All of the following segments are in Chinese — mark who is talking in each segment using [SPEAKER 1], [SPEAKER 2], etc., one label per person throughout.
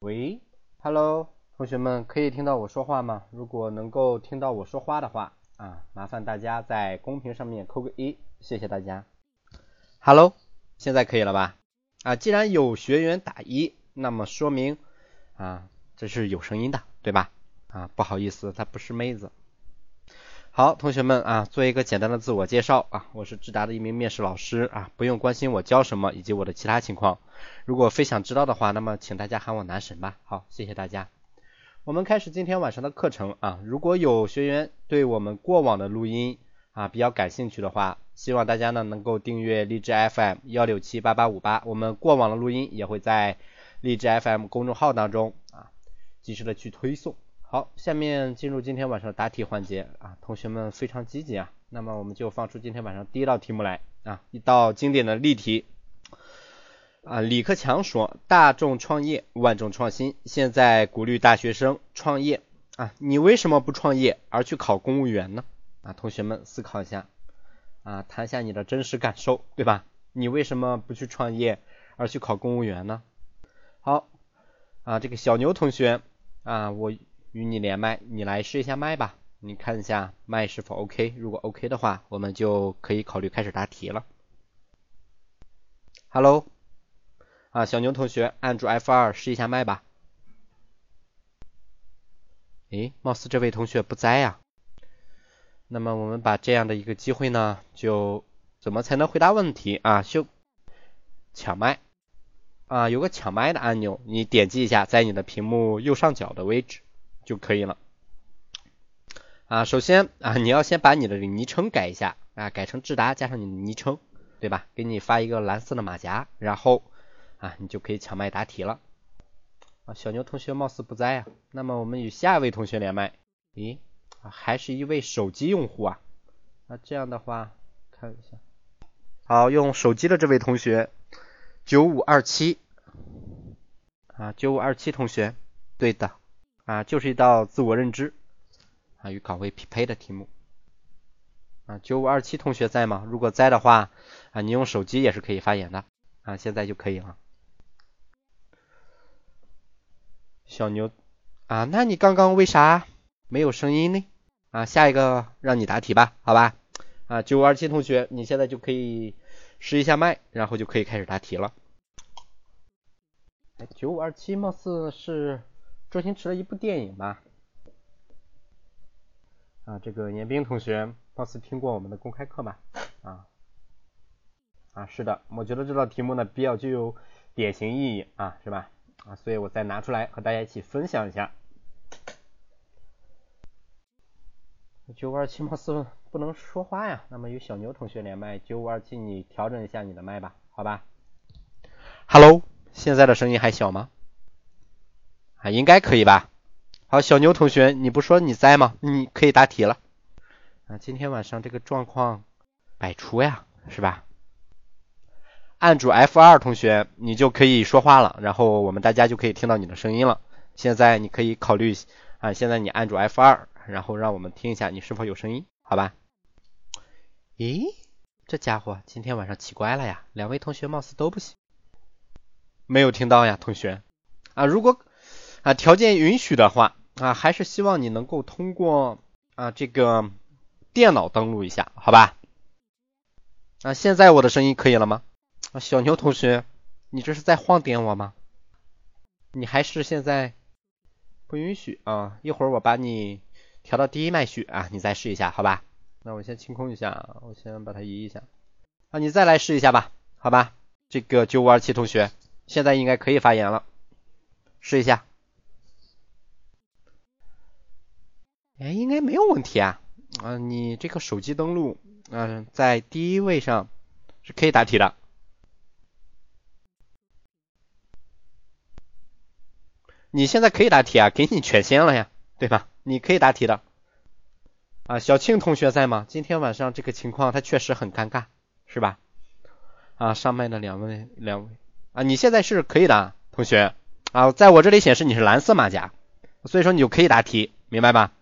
[SPEAKER 1] 喂，Hello，同学们可以听到我说话吗？如果能够听到我说话的话啊，麻烦大家在公屏上面扣个一，谢谢大家。Hello，现在可以了吧？啊，既然有学员打一，那么说明啊这是有声音的，对吧？啊，不好意思，她不是妹子。好，同学们啊，做一个简单的自我介绍啊，我是智达的一名面试老师啊，不用关心我教什么以及我的其他情况。如果非想知道的话，那么请大家喊我男神吧。好，谢谢大家。我们开始今天晚上的课程啊。如果有学员对我们过往的录音啊比较感兴趣的话，希望大家呢能够订阅荔枝 FM 幺六七八八五八，我们过往的录音也会在荔枝 FM 公众号当中啊及时的去推送。好，下面进入今天晚上答题环节啊，同学们非常积极啊，那么我们就放出今天晚上第一道题目来啊，一道经典的例题啊，李克强说大众创业，万众创新，现在鼓励大学生创业啊，你为什么不创业而去考公务员呢？啊，同学们思考一下啊，谈一下你的真实感受，对吧？你为什么不去创业而去考公务员呢？好啊，这个小牛同学啊，我。与你连麦，你来试一下麦吧，你看一下麦是否 OK，如果 OK 的话，我们就可以考虑开始答题了。Hello，啊，小牛同学，按住 F2 试一下麦吧。诶，貌似这位同学不在呀。那么我们把这样的一个机会呢，就怎么才能回答问题啊？就抢麦啊，有个抢麦的按钮，你点击一下，在你的屏幕右上角的位置。就可以了啊。首先啊，你要先把你的昵称改一下啊，改成智达加上你的昵称，对吧？给你发一个蓝色的马甲，然后啊，你就可以抢麦答题了。啊，小牛同学貌似不在啊，那么我们与下一位同学连麦。咦，还是一位手机用户啊？那这样的话，看一下，好，用手机的这位同学，九五二七啊，九五二七同学，对的。啊，就是一道自我认知啊与岗位匹配的题目啊。九五二七同学在吗？如果在的话啊，你用手机也是可以发言的啊，现在就可以了。小牛啊，那你刚刚为啥没有声音呢？啊，下一个让你答题吧，好吧？啊，九五二七同学，你现在就可以试一下麦，然后就可以开始答题了。九五二七貌似是。周星驰的一部电影吧。啊，这个严冰同学貌似听过我们的公开课吧？啊，啊，是的，我觉得这道题目呢比较具有典型意义啊，是吧？啊，所以我再拿出来和大家一起分享一下。九五二七貌似不能说话呀，那么与小牛同学连麦，九五二七你调整一下你的麦吧，好吧？Hello，现在的声音还小吗？啊，应该可以吧？好，小牛同学，你不说你在吗？你可以答题了。啊，今天晚上这个状况百出呀，是吧？按住 F2，同学，你就可以说话了，然后我们大家就可以听到你的声音了。现在你可以考虑啊，现在你按住 F2，然后让我们听一下你是否有声音，好吧？咦，这家伙今天晚上奇怪了呀，两位同学貌似都不行，没有听到呀，同学啊，如果。啊，条件允许的话啊，还是希望你能够通过啊这个电脑登录一下，好吧？啊，现在我的声音可以了吗？啊，小牛同学，你这是在晃点我吗？你还是现在不允许啊？一会儿我把你调到第一麦序啊，你再试一下，好吧？那我先清空一下，我先把它移一下啊，你再来试一下吧，好吧？这个九五二七同学，现在应该可以发言了，试一下。哎，应该没有问题啊！啊，你这个手机登录，嗯，在第一位上是可以答题的。你现在可以答题啊，给你权限了呀，对吧？你可以答题的。啊，小庆同学在吗？今天晚上这个情况他确实很尴尬，是吧？啊，上麦的两位，两位啊，你现在是可以的，同学啊，在我这里显示你是蓝色马甲，所以说你就可以答题，明白吧？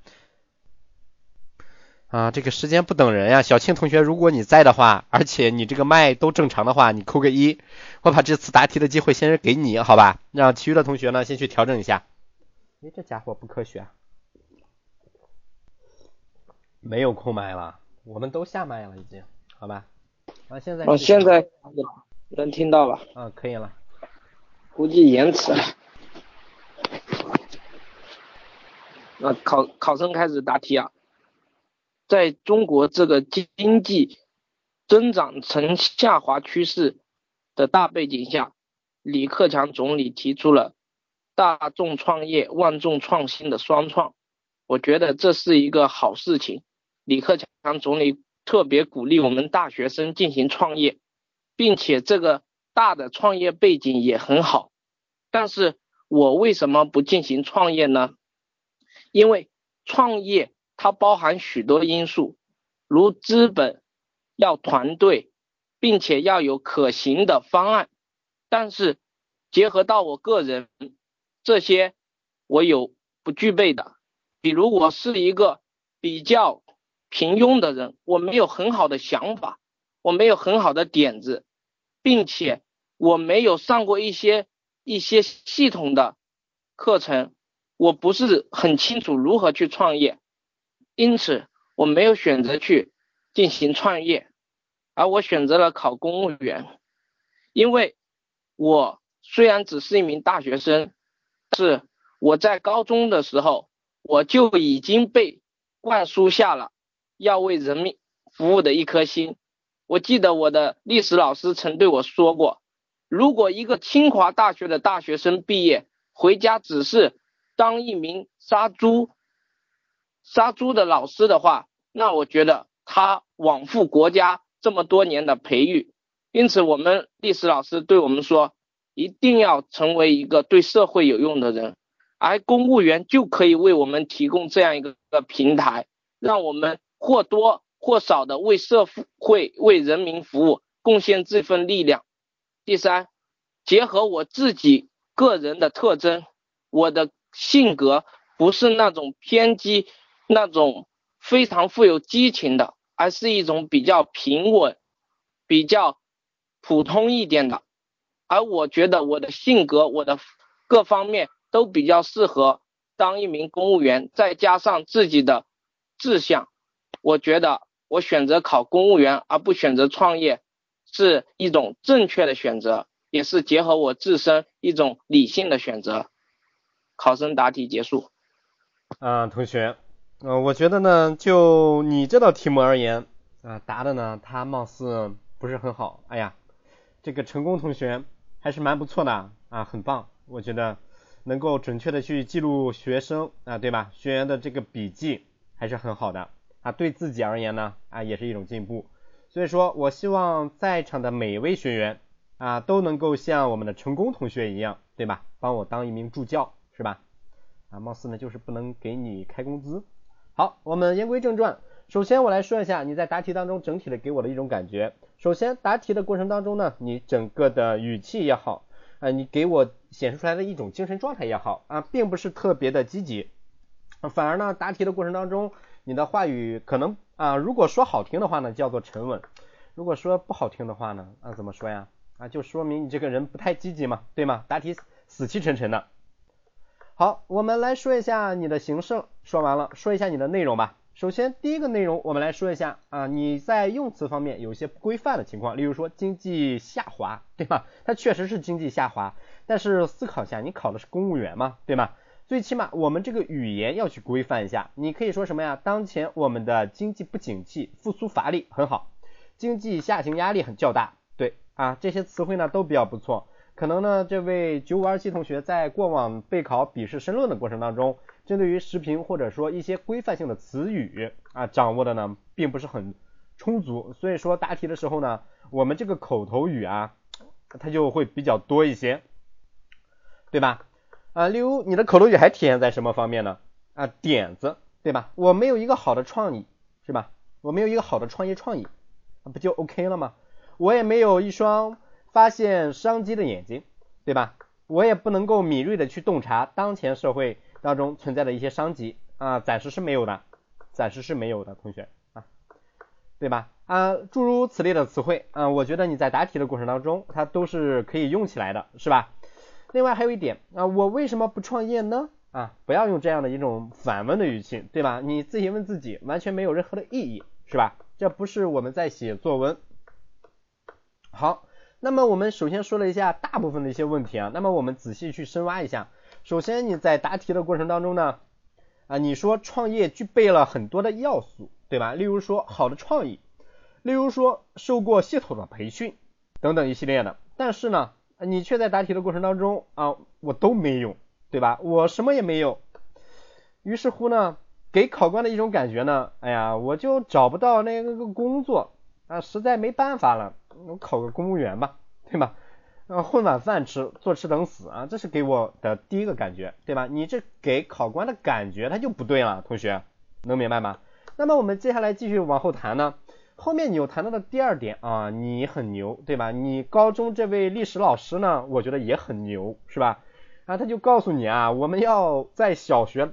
[SPEAKER 1] 啊，这个时间不等人呀，小庆同学，如果你在的话，而且你这个麦都正常的话，你扣个一，我把这次答题的机会先给你，好吧？让其余的同学呢先去调整一下。哎，这家伙不科学，没有空麦了，我们都下麦了已经，好吧？啊，现在
[SPEAKER 2] 哦，现在能听到了，
[SPEAKER 1] 嗯，可以了，
[SPEAKER 2] 估计延迟了。那考考生开始答题啊。在中国这个经济增长呈下滑趋势的大背景下，李克强总理提出了大众创业、万众创新的双创，我觉得这是一个好事情。李克强总理特别鼓励我们大学生进行创业，并且这个大的创业背景也很好。但是我为什么不进行创业呢？因为创业。它包含许多因素，如资本、要团队，并且要有可行的方案。但是结合到我个人，这些我有不具备的。比如我是一个比较平庸的人，我没有很好的想法，我没有很好的点子，并且我没有上过一些一些系统的课程，我不是很清楚如何去创业。因此，我没有选择去进行创业，而我选择了考公务员。因为我虽然只是一名大学生，是我在高中的时候我就已经被灌输下了要为人民服务的一颗心。我记得我的历史老师曾对我说过，如果一个清华大学的大学生毕业回家只是当一名杀猪。杀猪的老师的话，那我觉得他枉负国家这么多年的培育。因此，我们历史老师对我们说，一定要成为一个对社会有用的人，而公务员就可以为我们提供这样一个平台，让我们或多或少的为社会、为人民服务，贡献这份力量。第三，结合我自己个人的特征，我的性格不是那种偏激。那种非常富有激情的，而是一种比较平稳、比较普通一点的。而我觉得我的性格、我的各方面都比较适合当一名公务员，再加上自己的志向，我觉得我选择考公务员而不选择创业是一种正确的选择，也是结合我自身一种理性的选择。考生答题结束。
[SPEAKER 1] 啊，同学。嗯，我觉得呢，就你这道题目而言，啊，答的呢，他貌似不是很好。哎呀，这个成功同学还是蛮不错的啊，很棒。我觉得能够准确的去记录学生啊，对吧？学员的这个笔记还是很好的啊，对自己而言呢，啊，也是一种进步。所以说我希望在场的每一位学员啊，都能够像我们的成功同学一样，对吧？帮我当一名助教，是吧？啊，貌似呢就是不能给你开工资。好，我们言归正传。首先，我来说一下你在答题当中整体的给我的一种感觉。首先，答题的过程当中呢，你整个的语气也好，啊，你给我显示出来的一种精神状态也好，啊，并不是特别的积极，反而呢，答题的过程当中，你的话语可能啊，如果说好听的话呢，叫做沉稳；如果说不好听的话呢，啊，怎么说呀？啊，就说明你这个人不太积极嘛，对吗？答题死气沉沉的。好，我们来说一下你的形式，说完了，说一下你的内容吧。首先，第一个内容，我们来说一下啊，你在用词方面有一些不规范的情况，例如说经济下滑，对吧？它确实是经济下滑，但是思考一下，你考的是公务员嘛，对吗？最起码我们这个语言要去规范一下。你可以说什么呀？当前我们的经济不景气，复苏乏力，很好。经济下行压力很较大，对啊，这些词汇呢都比较不错。可能呢，这位九五二七同学在过往备考笔试申论的过程当中，针对于时评或者说一些规范性的词语啊，掌握的呢并不是很充足，所以说答题的时候呢，我们这个口头语啊，它就会比较多一些，对吧？啊，例如你的口头语还体现在什么方面呢？啊，点子，对吧？我没有一个好的创意，是吧？我没有一个好的创业创意，不就 OK 了吗？我也没有一双。发现商机的眼睛，对吧？我也不能够敏锐的去洞察当前社会当中存在的一些商机啊，暂时是没有的，暂时是没有的，同学啊对吧？啊，诸如此类的词汇啊，我觉得你在答题的过程当中，它都是可以用起来的，是吧？另外还有一点啊，我为什么不创业呢？啊，不要用这样的一种反问的语气，对吧？你自己问自己，完全没有任何的意义，是吧？这不是我们在写作文。好，那么我们首先说了一下大部分的一些问题啊，那么我们仔细去深挖一下。首先你在答题的过程当中呢，啊，你说创业具备了很多的要素，对吧？例如说好的创意，例如说受过系统的培训等等一系列的，但是呢，你却在答题的过程当中啊，我都没有。对吧？我什么也没有。于是乎呢，给考官的一种感觉呢，哎呀，我就找不到那个个工作啊，实在没办法了，我考个公务员吧，对吧？啊，混碗饭吃，坐吃等死啊，这是给我的第一个感觉，对吧？你这给考官的感觉他就不对了，同学能明白吗？那么我们接下来继续往后谈呢，后面你又谈到的第二点啊，你很牛，对吧？你高中这位历史老师呢，我觉得也很牛，是吧？啊，他就告诉你啊，我们要在小学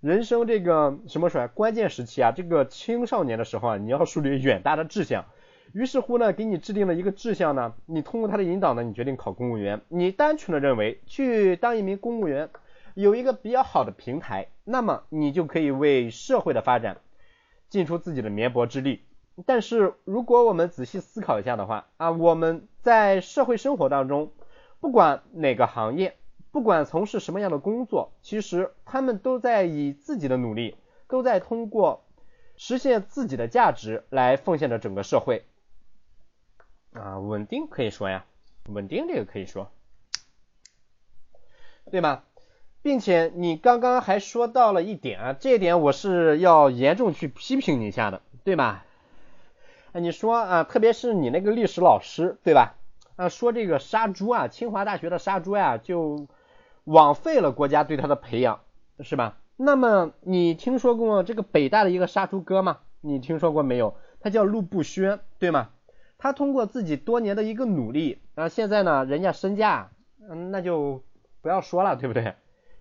[SPEAKER 1] 人生这个什么说关键时期啊，这个青少年的时候啊，你要树立远大的志向。于是乎呢，给你制定了一个志向呢，你通过他的引导呢，你决定考公务员。你单纯的认为去当一名公务员有一个比较好的平台，那么你就可以为社会的发展尽出自己的绵薄之力。但是如果我们仔细思考一下的话啊，我们在社会生活当中，不管哪个行业。不管从事什么样的工作，其实他们都在以自己的努力，都在通过实现自己的价值来奉献着整个社会。啊，稳定可以说呀，稳定这个可以说，对吧？并且你刚刚还说到了一点啊，这一点我是要严重去批评你一下的，对吧？啊，你说啊，特别是你那个历史老师，对吧？啊，说这个杀猪啊，清华大学的杀猪呀，就。枉费了国家对他的培养，是吧？那么你听说过这个北大的一个杀猪哥吗？你听说过没有？他叫陆步轩，对吗？他通过自己多年的一个努力啊，现在呢，人家身价，嗯，那就不要说了，对不对？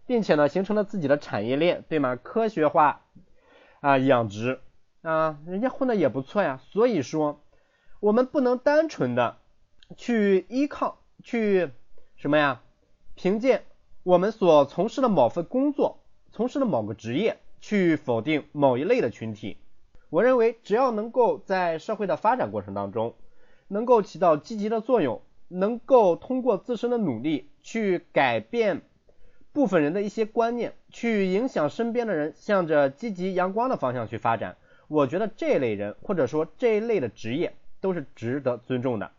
[SPEAKER 1] 并且呢，形成了自己的产业链，对吗？科学化啊，养殖啊，人家混的也不错呀。所以说，我们不能单纯的去依靠，去什么呀？凭借。我们所从事的某份工作，从事的某个职业，去否定某一类的群体。我认为，只要能够在社会的发展过程当中，能够起到积极的作用，能够通过自身的努力去改变部分人的一些观念，去影响身边的人向着积极阳光的方向去发展，我觉得这类人或者说这一类的职业都是值得尊重的。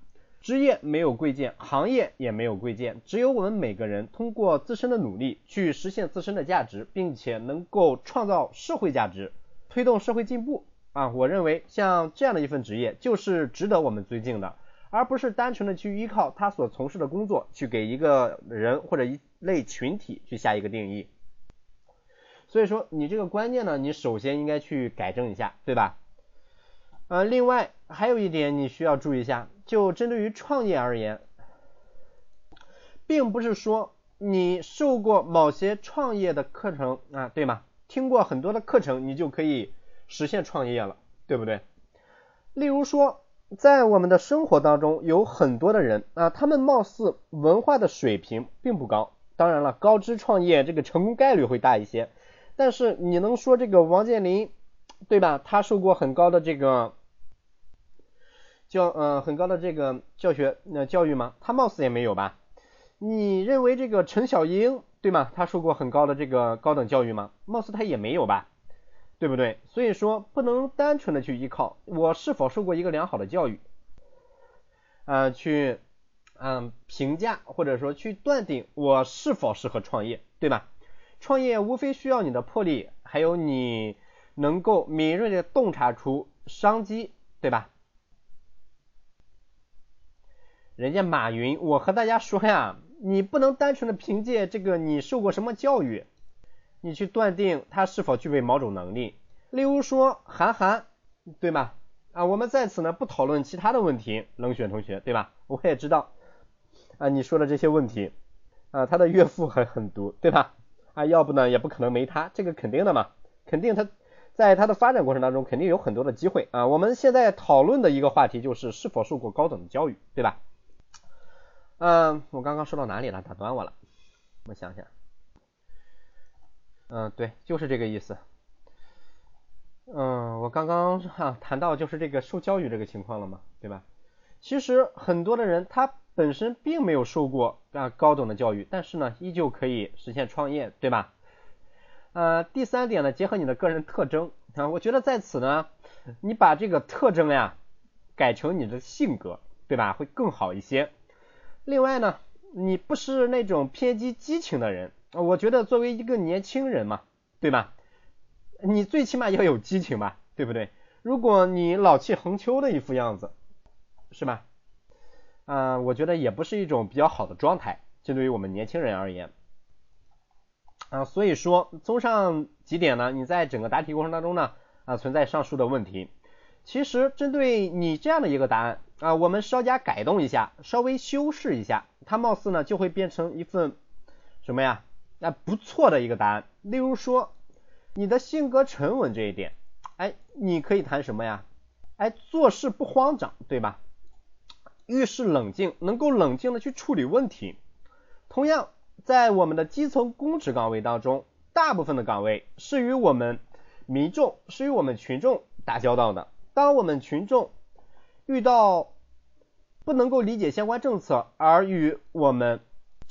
[SPEAKER 1] 职业没有贵贱，行业也没有贵贱，只有我们每个人通过自身的努力去实现自身的价值，并且能够创造社会价值，推动社会进步啊！我认为像这样的一份职业就是值得我们尊敬的，而不是单纯的去依靠他所从事的工作去给一个人或者一类群体去下一个定义。所以说你这个观念呢，你首先应该去改正一下，对吧？呃，另外还有一点你需要注意一下。就针对于创业而言，并不是说你受过某些创业的课程啊，对吗？听过很多的课程，你就可以实现创业了，对不对？例如说，在我们的生活当中，有很多的人啊，他们貌似文化的水平并不高。当然了，高知创业这个成功概率会大一些。但是你能说这个王健林，对吧？他受过很高的这个。教呃很高的这个教学那教育吗？他貌似也没有吧？你认为这个陈小英对吗？他受过很高的这个高等教育吗？貌似他也没有吧？对不对？所以说不能单纯的去依靠我是否受过一个良好的教育，呃去嗯评价或者说去断定我是否适合创业，对吧？创业无非需要你的魄力，还有你能够敏锐的洞察出商机，对吧？人家马云，我和大家说呀，你不能单纯的凭借这个你受过什么教育，你去断定他是否具备某种能力。例如说韩寒，对吧？啊，我们在此呢不讨论其他的问题，冷血同学，对吧？我也知道啊，你说的这些问题啊，他的岳父很狠毒，对吧？啊，要不呢也不可能没他，这个肯定的嘛，肯定他在他的发展过程当中，肯定有很多的机会啊。我们现在讨论的一个话题就是是否受过高等教育，对吧？嗯，我刚刚说到哪里了？打断我了。我想想，嗯，对，就是这个意思。嗯，我刚刚哈谈到就是这个受教育这个情况了嘛，对吧？其实很多的人他本身并没有受过啊高等的教育，但是呢，依旧可以实现创业，对吧？呃，第三点呢，结合你的个人特征啊，我觉得在此呢，你把这个特征呀改成你的性格，对吧？会更好一些。另外呢，你不是那种偏激激情的人，我觉得作为一个年轻人嘛，对吧？你最起码要有激情吧，对不对？如果你老气横秋的一副样子，是吧？嗯，我觉得也不是一种比较好的状态，针对于我们年轻人而言。啊，所以说，综上几点呢，你在整个答题过程当中呢，啊，存在上述的问题。其实针对你这样的一个答案啊，我们稍加改动一下，稍微修饰一下，它貌似呢就会变成一份什么呀？那不错的一个答案。例如说。你的性格沉稳这一点，哎，你可以谈什么呀？哎，做事不慌张，对吧？遇事冷静，能够冷静的去处理问题。同样，在我们的基层公职岗位当中，大部分的岗位是与我们民众、是与我们群众打交道的。当我们群众遇到不能够理解相关政策，而与我们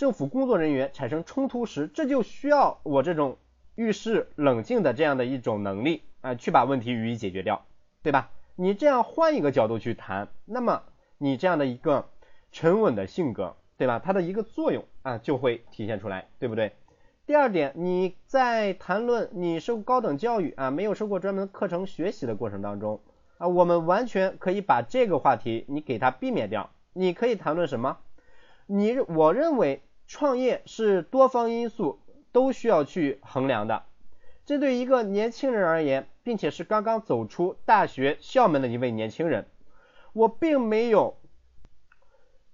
[SPEAKER 1] 政府工作人员产生冲突时，这就需要我这种。遇事冷静的这样的一种能力啊，去把问题予以解决掉，对吧？你这样换一个角度去谈，那么你这样的一个沉稳的性格，对吧？它的一个作用啊就会体现出来，对不对？第二点，你在谈论你受高等教育啊，没有受过专门课程学习的过程当中啊，我们完全可以把这个话题你给它避免掉。你可以谈论什么？你我认为创业是多方因素。都需要去衡量的。针对一个年轻人而言，并且是刚刚走出大学校门的一位年轻人，我并没有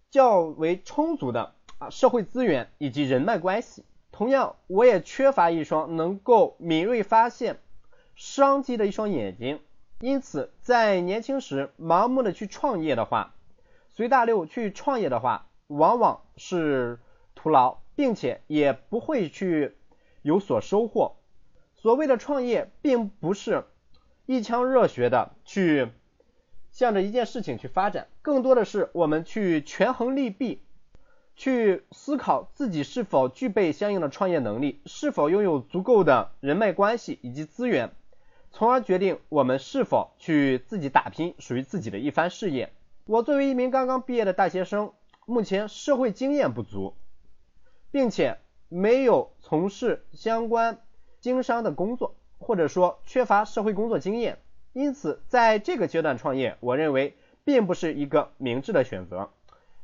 [SPEAKER 1] 较为充足的啊社会资源以及人脉关系，同样我也缺乏一双能够敏锐发现商机的一双眼睛。因此，在年轻时盲目的去创业的话，随大流去创业的话，往往是徒劳。并且也不会去有所收获。所谓的创业，并不是一腔热血的去向着一件事情去发展，更多的是我们去权衡利弊，去思考自己是否具备相应的创业能力，是否拥有足够的人脉关系以及资源，从而决定我们是否去自己打拼属于自己的一番事业。我作为一名刚刚毕业的大学生，目前社会经验不足。并且没有从事相关经商的工作，或者说缺乏社会工作经验，因此在这个阶段创业，我认为并不是一个明智的选择。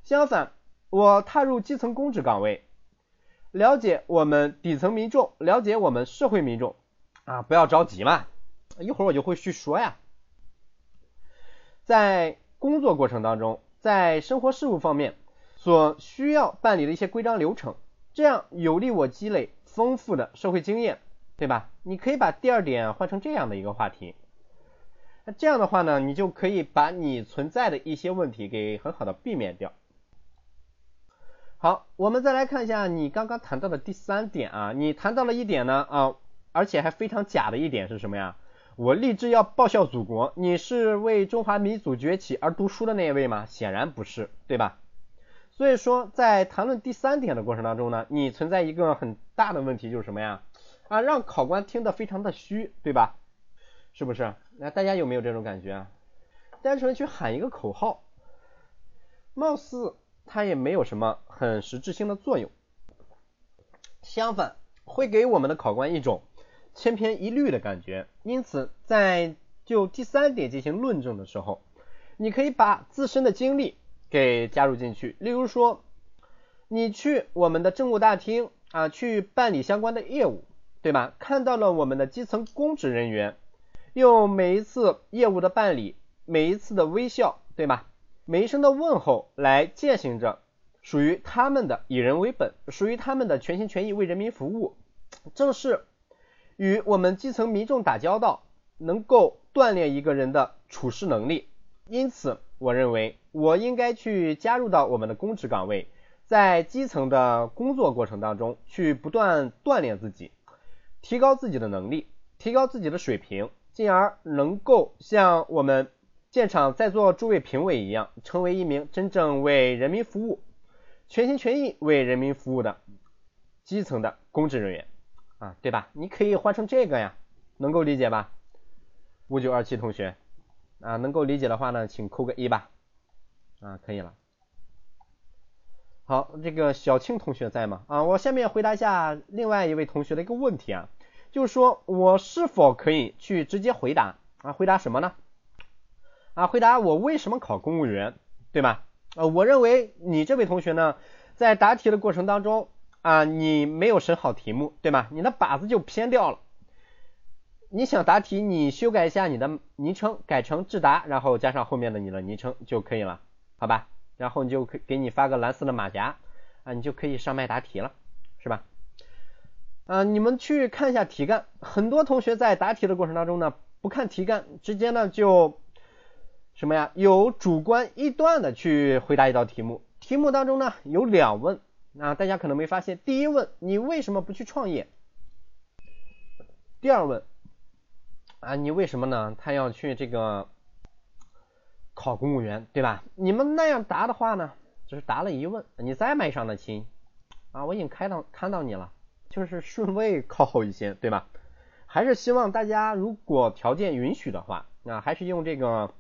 [SPEAKER 1] 相反，我踏入基层公职岗位，了解我们底层民众，了解我们社会民众啊，不要着急嘛，一会儿我就会去说呀。在工作过程当中，在生活事务方面所需要办理的一些规章流程。这样有利我积累丰富的社会经验，对吧？你可以把第二点换成这样的一个话题，那这样的话呢，你就可以把你存在的一些问题给很好的避免掉。好，我们再来看一下你刚刚谈到的第三点啊，你谈到了一点呢啊，而且还非常假的一点是什么呀？我立志要报效祖国，你是为中华民族崛起而读书的那一位吗？显然不是，对吧？所以说，在谈论第三点的过程当中呢，你存在一个很大的问题，就是什么呀？啊，让考官听得非常的虚，对吧？是不是？那大家有没有这种感觉啊？单纯去喊一个口号，貌似它也没有什么很实质性的作用，相反，会给我们的考官一种千篇一律的感觉。因此，在就第三点进行论证的时候，你可以把自身的经历。给加入进去，例如说，你去我们的政务大厅啊，去办理相关的业务，对吧？看到了我们的基层公职人员，用每一次业务的办理，每一次的微笑，对吧？每一声的问候来践行着属于他们的以人为本，属于他们的全心全意为人民服务。正是与我们基层民众打交道，能够锻炼一个人的处事能力。因此，我认为我应该去加入到我们的公职岗位，在基层的工作过程当中去不断锻炼自己，提高自己的能力，提高自己的水平，进而能够像我们现场在座诸位评委一样，成为一名真正为人民服务、全心全意为人民服务的基层的公职人员啊，对吧？你可以换成这个呀，能够理解吧？五九二七同学。啊，能够理解的话呢，请扣个一吧。啊，可以了。好，这个小青同学在吗？啊，我下面回答一下另外一位同学的一个问题啊，就是说我是否可以去直接回答啊？回答什么呢？啊，回答我为什么考公务员，对吧？呃，我认为你这位同学呢，在答题的过程当中啊，你没有审好题目，对吧？你的靶子就偏掉了。你想答题，你修改一下你的昵称，改成智达，然后加上后面的你的昵称就可以了，好吧？然后你就可给你发个蓝色的马甲啊，你就可以上麦答题了，是吧？啊，你们去看一下题干，很多同学在答题的过程当中呢，不看题干，直接呢就什么呀？有主观臆断的去回答一道题目。题目当中呢有两问啊，大家可能没发现，第一问你为什么不去创业？第二问。啊，你为什么呢？他要去这个考公务员，对吧？你们那样答的话呢，就是答了一问，你再卖上的亲啊，我已经开到看到你了，就是顺位靠后一些，对吧？还是希望大家如果条件允许的话，那还是用这个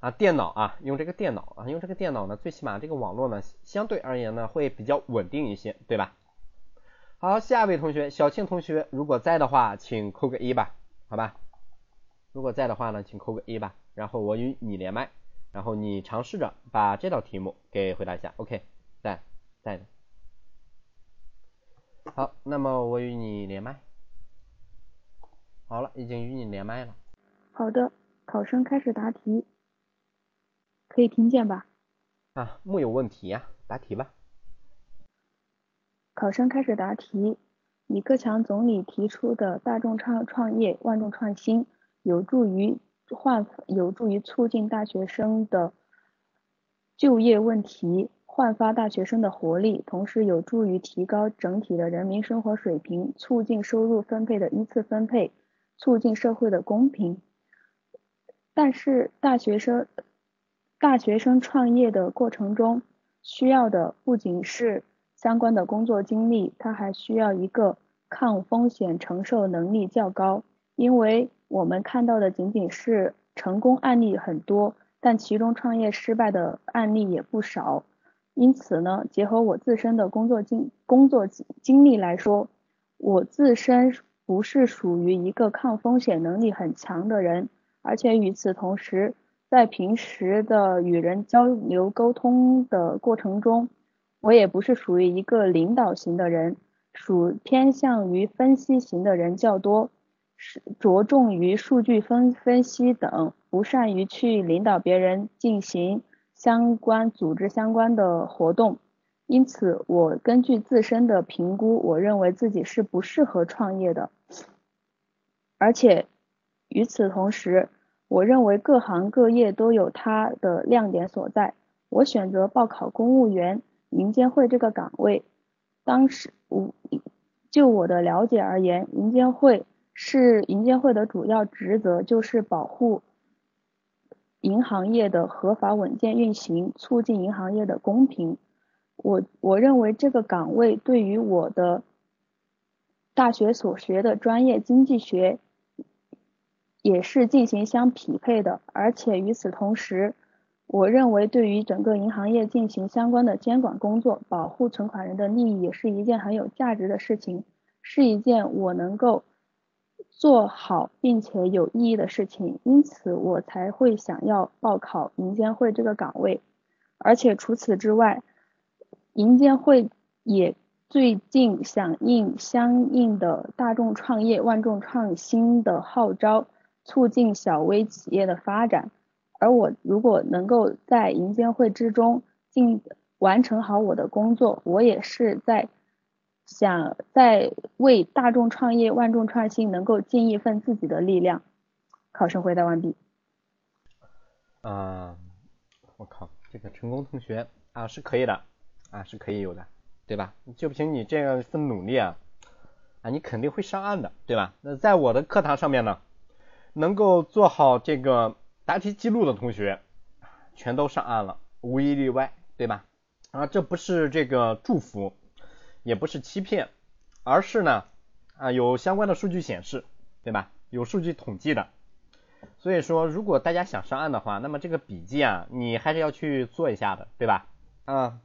[SPEAKER 1] 啊电脑啊，用这个电脑啊，用这个电脑呢，最起码这个网络呢，相对而言呢会比较稳定一些，对吧？好，下一位同学小庆同学，如果在的话，请扣个一吧。好吧，如果在的话呢，请扣个一吧。然后我与你连麦，然后你尝试着把这道题目给回答一下。OK，在在的。好，那么我与你连麦。好了，已经与你连麦了。
[SPEAKER 3] 好的，考生开始答题，可以听见吧？
[SPEAKER 1] 啊，木有问题呀，答题吧。
[SPEAKER 3] 考生开始答题。李克强总理提出的大众创创业、万众创新，有助于焕有助于促进大学生的就业问题，焕发大学生的活力，同时有助于提高整体的人民生活水平，促进收入分配的依次分配，促进社会的公平。但是，大学生大学生创业的过程中，需要的不仅是相关的工作经历，他还需要一个抗风险承受能力较高。因为我们看到的仅仅是成功案例很多，但其中创业失败的案例也不少。因此呢，结合我自身的工作经工作经历来说，我自身不是属于一个抗风险能力很强的人，而且与此同时，在平时的与人交流沟通的过程中。我也不是属于一个领导型的人，属偏向于分析型的人较多，是着重于数据分分析等，不善于去领导别人进行相关组织相关的活动。因此，我根据自身的评估，我认为自己是不适合创业的。而且与此同时，我认为各行各业都有它的亮点所在。我选择报考公务员。银监会这个岗位，当时我就我的了解而言，银监会是银监会的主要职责就是保护银行业的合法稳健运行，促进银行业的公平。我我认为这个岗位对于我的大学所学的专业经济学也是进行相匹配的，而且与此同时。我认为，对于整个银行业进行相关的监管工作，保护存款人的利益，也是一件很有价值的事情，是一件我能够做好并且有意义的事情，因此我才会想要报考银监会这个岗位。而且除此之外，银监会也最近响应相应的大众创业、万众创新的号召，促进小微企业的发展。而我如果能够在银监会之中尽完成好我的工作，我也是在想在为大众创业、万众创新能够尽一份自己的力量。考生回答完毕。
[SPEAKER 1] 啊，我靠，这个成功同学啊是可以的啊是可以有的，对吧？就凭你这样一份努力啊啊，你肯定会上岸的，对吧？那在我的课堂上面呢，能够做好这个答题记录的同学，全都上岸了，无一例外，对吧？啊，这不是这个祝福，也不是欺骗，而是呢啊有相关的数据显示，对吧？有数据统计的。所以说，如果大家想上岸的话，那么这个笔记啊，你还是要去做一下的，对吧？啊，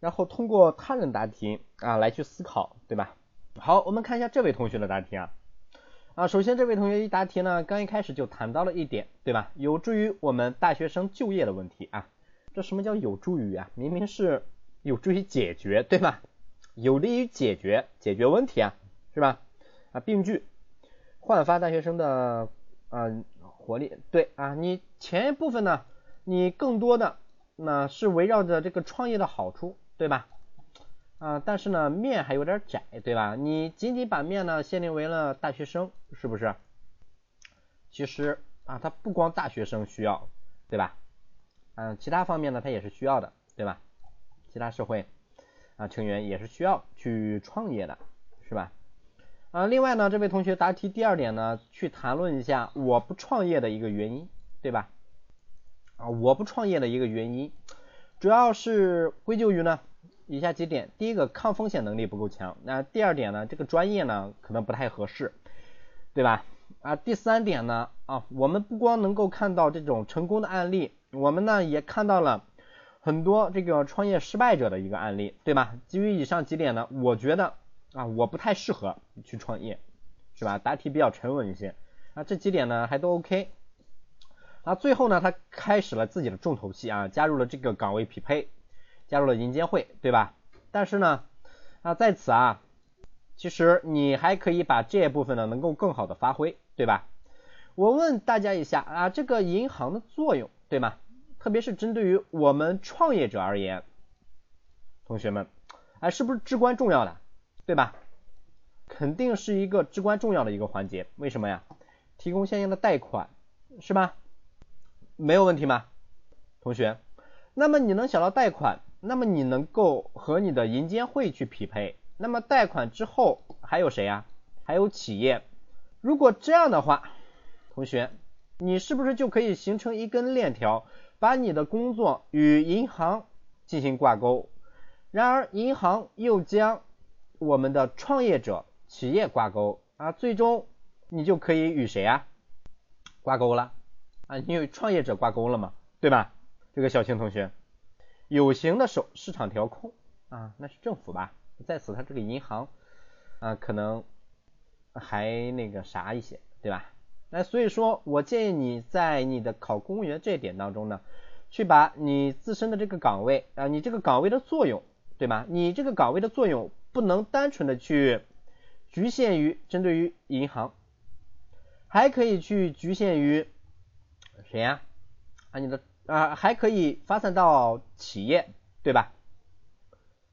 [SPEAKER 1] 然后通过他人答题啊来去思考，对吧？好，我们看一下这位同学的答题啊。啊，首先这位同学一答题呢，刚一开始就谈到了一点，对吧？有助于我们大学生就业的问题啊。这什么叫有助于啊？明明是有助于解决，对吧？有利于解决解决问题啊，是吧？啊，病句焕发大学生的啊。活力对啊，你前一部分呢，你更多的那是围绕着这个创业的好处，对吧？啊，但是呢面还有点窄，对吧？你仅仅把面呢限定为了大学生，是不是？其实啊，它不光大学生需要，对吧？嗯，其他方面呢，它也是需要的，对吧？其他社会啊成员也是需要去创业的，是吧？啊，另外呢，这位同学答题第二点呢，去谈论一下我不创业的一个原因，对吧？啊，我不创业的一个原因，主要是归咎于呢以下几点：第一个，抗风险能力不够强；那第二点呢，这个专业呢可能不太合适，对吧？啊，第三点呢，啊，我们不光能够看到这种成功的案例，我们呢也看到了很多这个创业失败者的一个案例，对吧？基于以上几点呢，我觉得。啊，我不太适合去创业，是吧？答题比较沉稳一些。啊，这几点呢还都 OK。啊，最后呢，他开始了自己的重头戏啊，加入了这个岗位匹配，加入了银监会，对吧？但是呢，啊，在此啊，其实你还可以把这一部分呢能够更好的发挥，对吧？我问大家一下啊，这个银行的作用，对吗？特别是针对于我们创业者而言，同学们，啊，是不是至关重要的？对吧？肯定是一个至关重要的一个环节。为什么呀？提供相应的贷款，是吧？没有问题吗？同学，那么你能想到贷款，那么你能够和你的银监会去匹配。那么贷款之后还有谁呀？还有企业。如果这样的话，同学，你是不是就可以形成一根链条，把你的工作与银行进行挂钩？然而银行又将我们的创业者企业挂钩啊，最终你就可以与谁啊挂钩了啊？你与创业者挂钩了嘛，对吧？这个小青同学，有形的手市场调控啊，那是政府吧？在此，他这个银行啊，可能还那个啥一些，对吧？那所以说我建议你在你的考公务员这一点当中呢，去把你自身的这个岗位啊，你这个岗位的作用，对吧？你这个岗位的作用。不能单纯的去局限于针对于银行，还可以去局限于谁呀？啊，你的啊还可以发散到企业，对吧？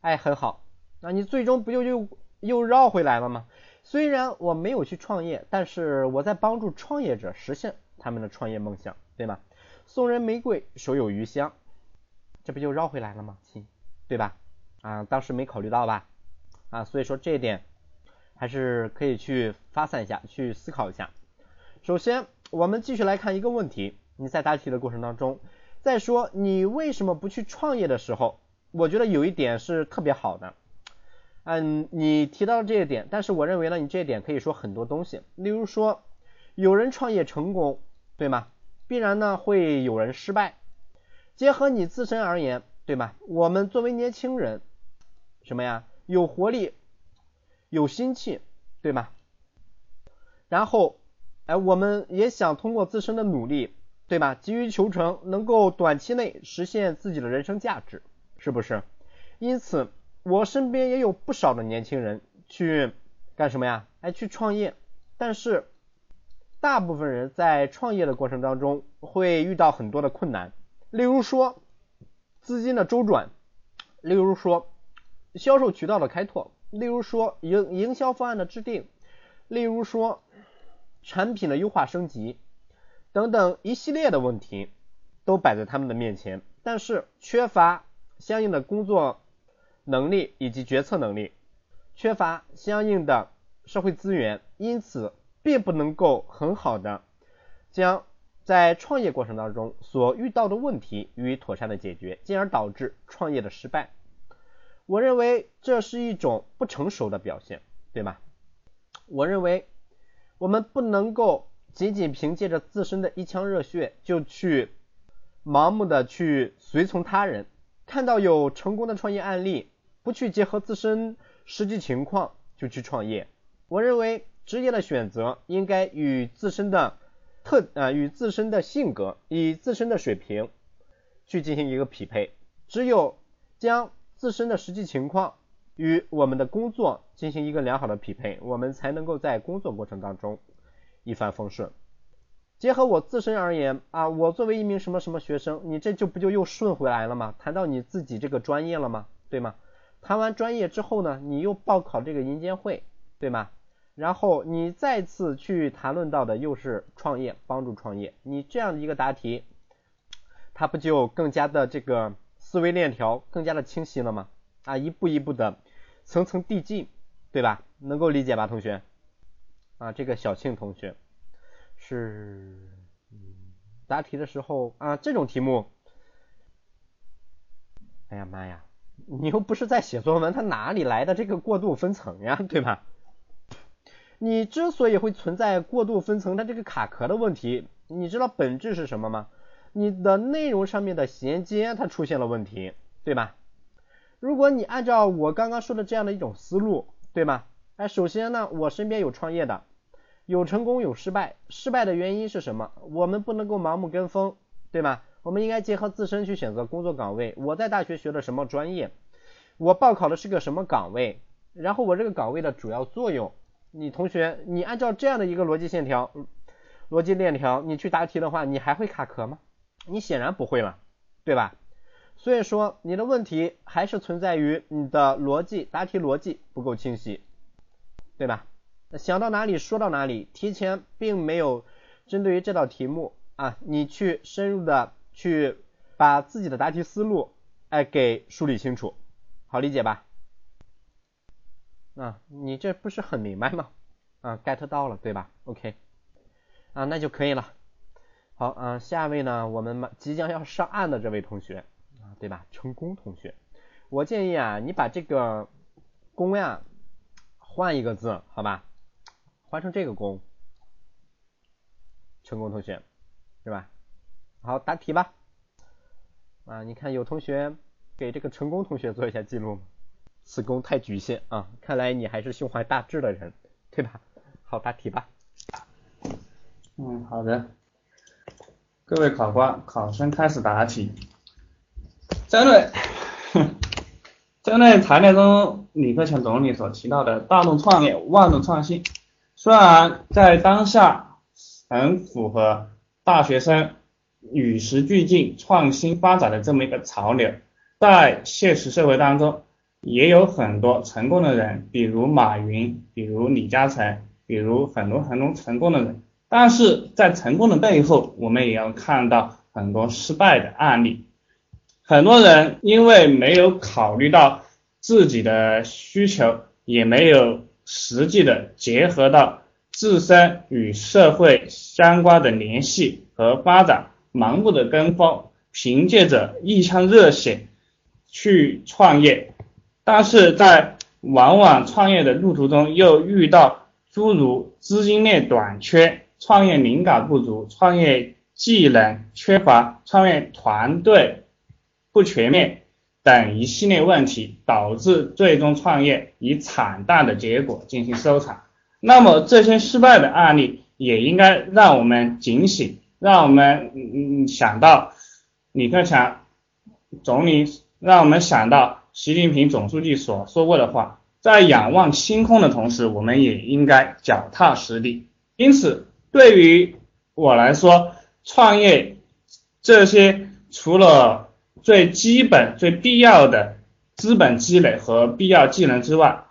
[SPEAKER 1] 哎，很好，那你最终不就又又绕回来了吗？虽然我没有去创业，但是我在帮助创业者实现他们的创业梦想，对吗？送人玫瑰，手有余香，这不就绕回来了吗？亲，对吧？啊，当时没考虑到吧？啊，所以说这一点还是可以去发散一下，去思考一下。首先，我们继续来看一个问题：你在答题的过程当中，再说你为什么不去创业的时候，我觉得有一点是特别好的。嗯，你提到这一点，但是我认为呢，你这一点可以说很多东西。例如说，有人创业成功，对吗？必然呢会有人失败。结合你自身而言，对吗？我们作为年轻人，什么呀？有活力，有心气，对吗？然后，哎，我们也想通过自身的努力，对吧？急于求成，能够短期内实现自己的人生价值，是不是？因此，我身边也有不少的年轻人去干什么呀？哎，去创业。但是，大部分人在创业的过程当中会遇到很多的困难，例如说资金的周转，例如说。销售渠道的开拓，例如说营营销方案的制定，例如说产品的优化升级等等一系列的问题都摆在他们的面前，但是缺乏相应的工作能力以及决策能力，缺乏相应的社会资源，因此并不能够很好的将在创业过程当中所遇到的问题予以妥善的解决，进而导致创业的失败。我认为这是一种不成熟的表现，对吗？我认为我们不能够仅仅凭借着自身的一腔热血就去盲目的去随从他人，看到有成功的创业案例，不去结合自身实际情况就去创业。我认为职业的选择应该与自身的特啊与自身的性格以自身的水平去进行一个匹配，只有将自身的实际情况与我们的工作进行一个良好的匹配，我们才能够在工作过程当中一帆风顺。结合我自身而言啊，我作为一名什么什么学生，你这就不就又顺回来了吗？谈到你自己这个专业了吗？对吗？谈完专业之后呢，你又报考这个银监会，对吗？然后你再次去谈论到的又是创业，帮助创业，你这样的一个答题，它不就更加的这个？思维链条更加的清晰了吗？啊，一步一步的层层递进，对吧？能够理解吧，同学？啊，这个小庆同学是答题的时候啊，这种题目，哎呀妈呀，你又不是在写作文，它哪里来的这个过度分层呀，对吧？你之所以会存在过度分层，它这个卡壳的问题，你知道本质是什么吗？你的内容上面的衔接它出现了问题，对吧？如果你按照我刚刚说的这样的一种思路，对吗？哎，首先呢，我身边有创业的，有成功有失败，失败的原因是什么？我们不能够盲目跟风，对吗？我们应该结合自身去选择工作岗位。我在大学学的什么专业？我报考的是个什么岗位？然后我这个岗位的主要作用，你同学，你按照这样的一个逻辑线条、逻辑链条，你去答题的话，你还会卡壳吗？你显然不会了，对吧？所以说你的问题还是存在于你的逻辑答题逻辑不够清晰，对吧？想到哪里说到哪里，提前并没有针对于这道题目啊，你去深入的去把自己的答题思路哎给梳理清楚，好理解吧？啊，你这不是很明白吗？啊，get 到了对吧？OK，啊，那就可以了。好啊，下一位呢，我们即将要上岸的这位同学啊，对吧？成功同学，我建议啊，你把这个“功”呀换一个字，好吧？完成这个“功”，成功同学，是吧？好，答题吧。啊，你看有同学给这个成功同学做一下记录？此功太局限啊，看来你还是胸怀大志的人，对吧？好，答题吧。
[SPEAKER 4] 嗯，好的。各位考官，考生开始答题。针对针对材料中李克强总理所提到的大众创业、万众创新，虽然在当下很符合大学生与时俱进、创新发展的这么一个潮流，在现实社会当中，也有很多成功的人，比如马云，比如李嘉诚，比如很多很多成功的人。但是在成功的背后，我们也要看到很多失败的案例。很多人因为没有考虑到自己的需求，也没有实际的结合到自身与社会相关的联系和发展，盲目的跟风，凭借着一腔热血去创业，但是在往往创业的路途中又遇到诸如资金链短缺。创业灵感不足，创业技能缺乏，创业团队不全面等一系列问题，导致最终创业以惨淡的结果进行收场。那么这些失败的案例也应该让我们警醒，让我们嗯想到李克强总理，让我们想到习近平总书记所说过的话，在仰望星空的同时，我们也应该脚踏实地。因此。对于我来说，创业这些除了最基本、最必要的资本积累和必要技能之外，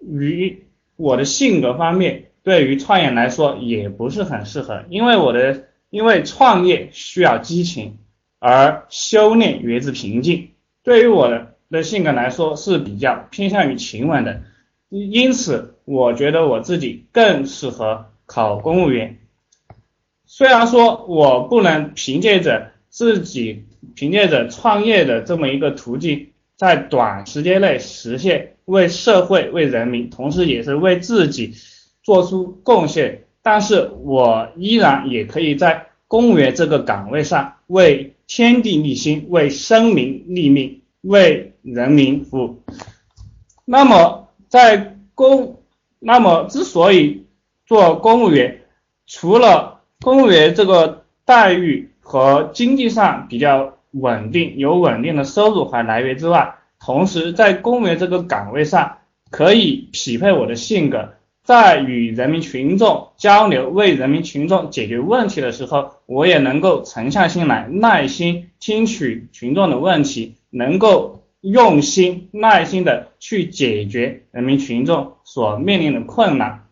[SPEAKER 4] 于我的性格方面，对于创业来说也不是很适合，因为我的因为创业需要激情，而修炼源自平静。对于我的的性格来说是比较偏向于平稳的，因此我觉得我自己更适合考公务员。虽然说我不能凭借着自己凭借着创业的这么一个途径，在短时间内实现为社会、为人民，同时也是为自己做出贡献，但是我依然也可以在公务员这个岗位上为天地立心，为生民立命。为人民服务。那么，在公，那么之所以做公务员，除了公务员这个待遇和经济上比较稳定，有稳定的收入和来源之外，同时在公务员这个岗位上可以匹配我的性格，在与人民群众交流、为人民群众解决问题的时候，我也能够沉下心来，耐心听取群众的问题。能够用心、耐心的去解决人民群众所面临的困难，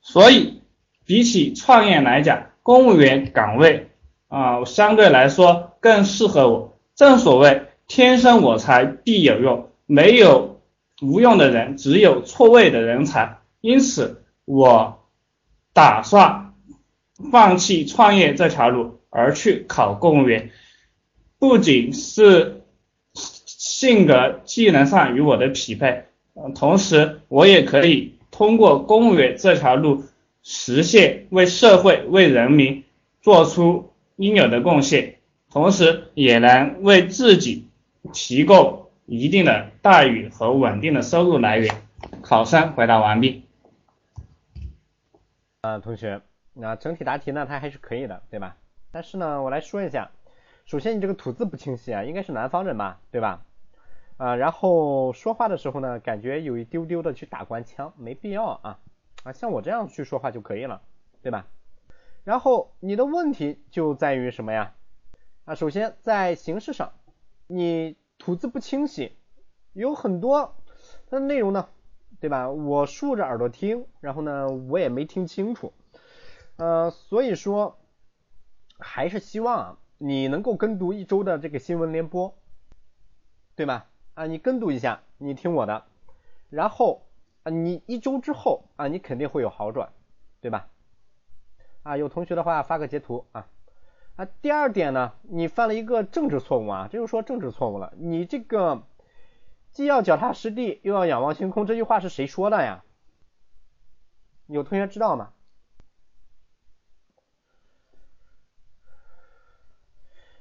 [SPEAKER 4] 所以比起创业来讲，公务员岗位啊相对来说更适合我。正所谓天生我材必有用，没有无用的人，只有错位的人才。因此，我打算放弃创业这条路，而去考公务员，不仅是。性格、技能上与我的匹配，同时我也可以通过公务员这条路实现为社会、为人民做出应有的贡献，同时也能为自己提供一定的待遇和稳定的收入来源。考生回答完毕。
[SPEAKER 1] 啊，同学，那整体答题呢，它还是可以的，对吧？但是呢，我来说一下，首先你这个吐字不清晰啊，应该是南方人吧，对吧？啊，然后说话的时候呢，感觉有一丢丢的去打官腔，没必要啊啊，像我这样去说话就可以了，对吧？然后你的问题就在于什么呀？啊，首先在形式上，你吐字不清晰，有很多它的内容呢，对吧？我竖着耳朵听，然后呢，我也没听清楚，呃，所以说还是希望啊，你能够跟读一周的这个新闻联播，对吧？啊，你跟读一下，你听我的，然后啊，你一周之后啊，你肯定会有好转，对吧？啊，有同学的话发个截图啊。啊，第二点呢，你犯了一个政治错误啊，这就说政治错误了。你这个既要脚踏实地，又要仰望星空，这句话是谁说的呀？有同学知道吗？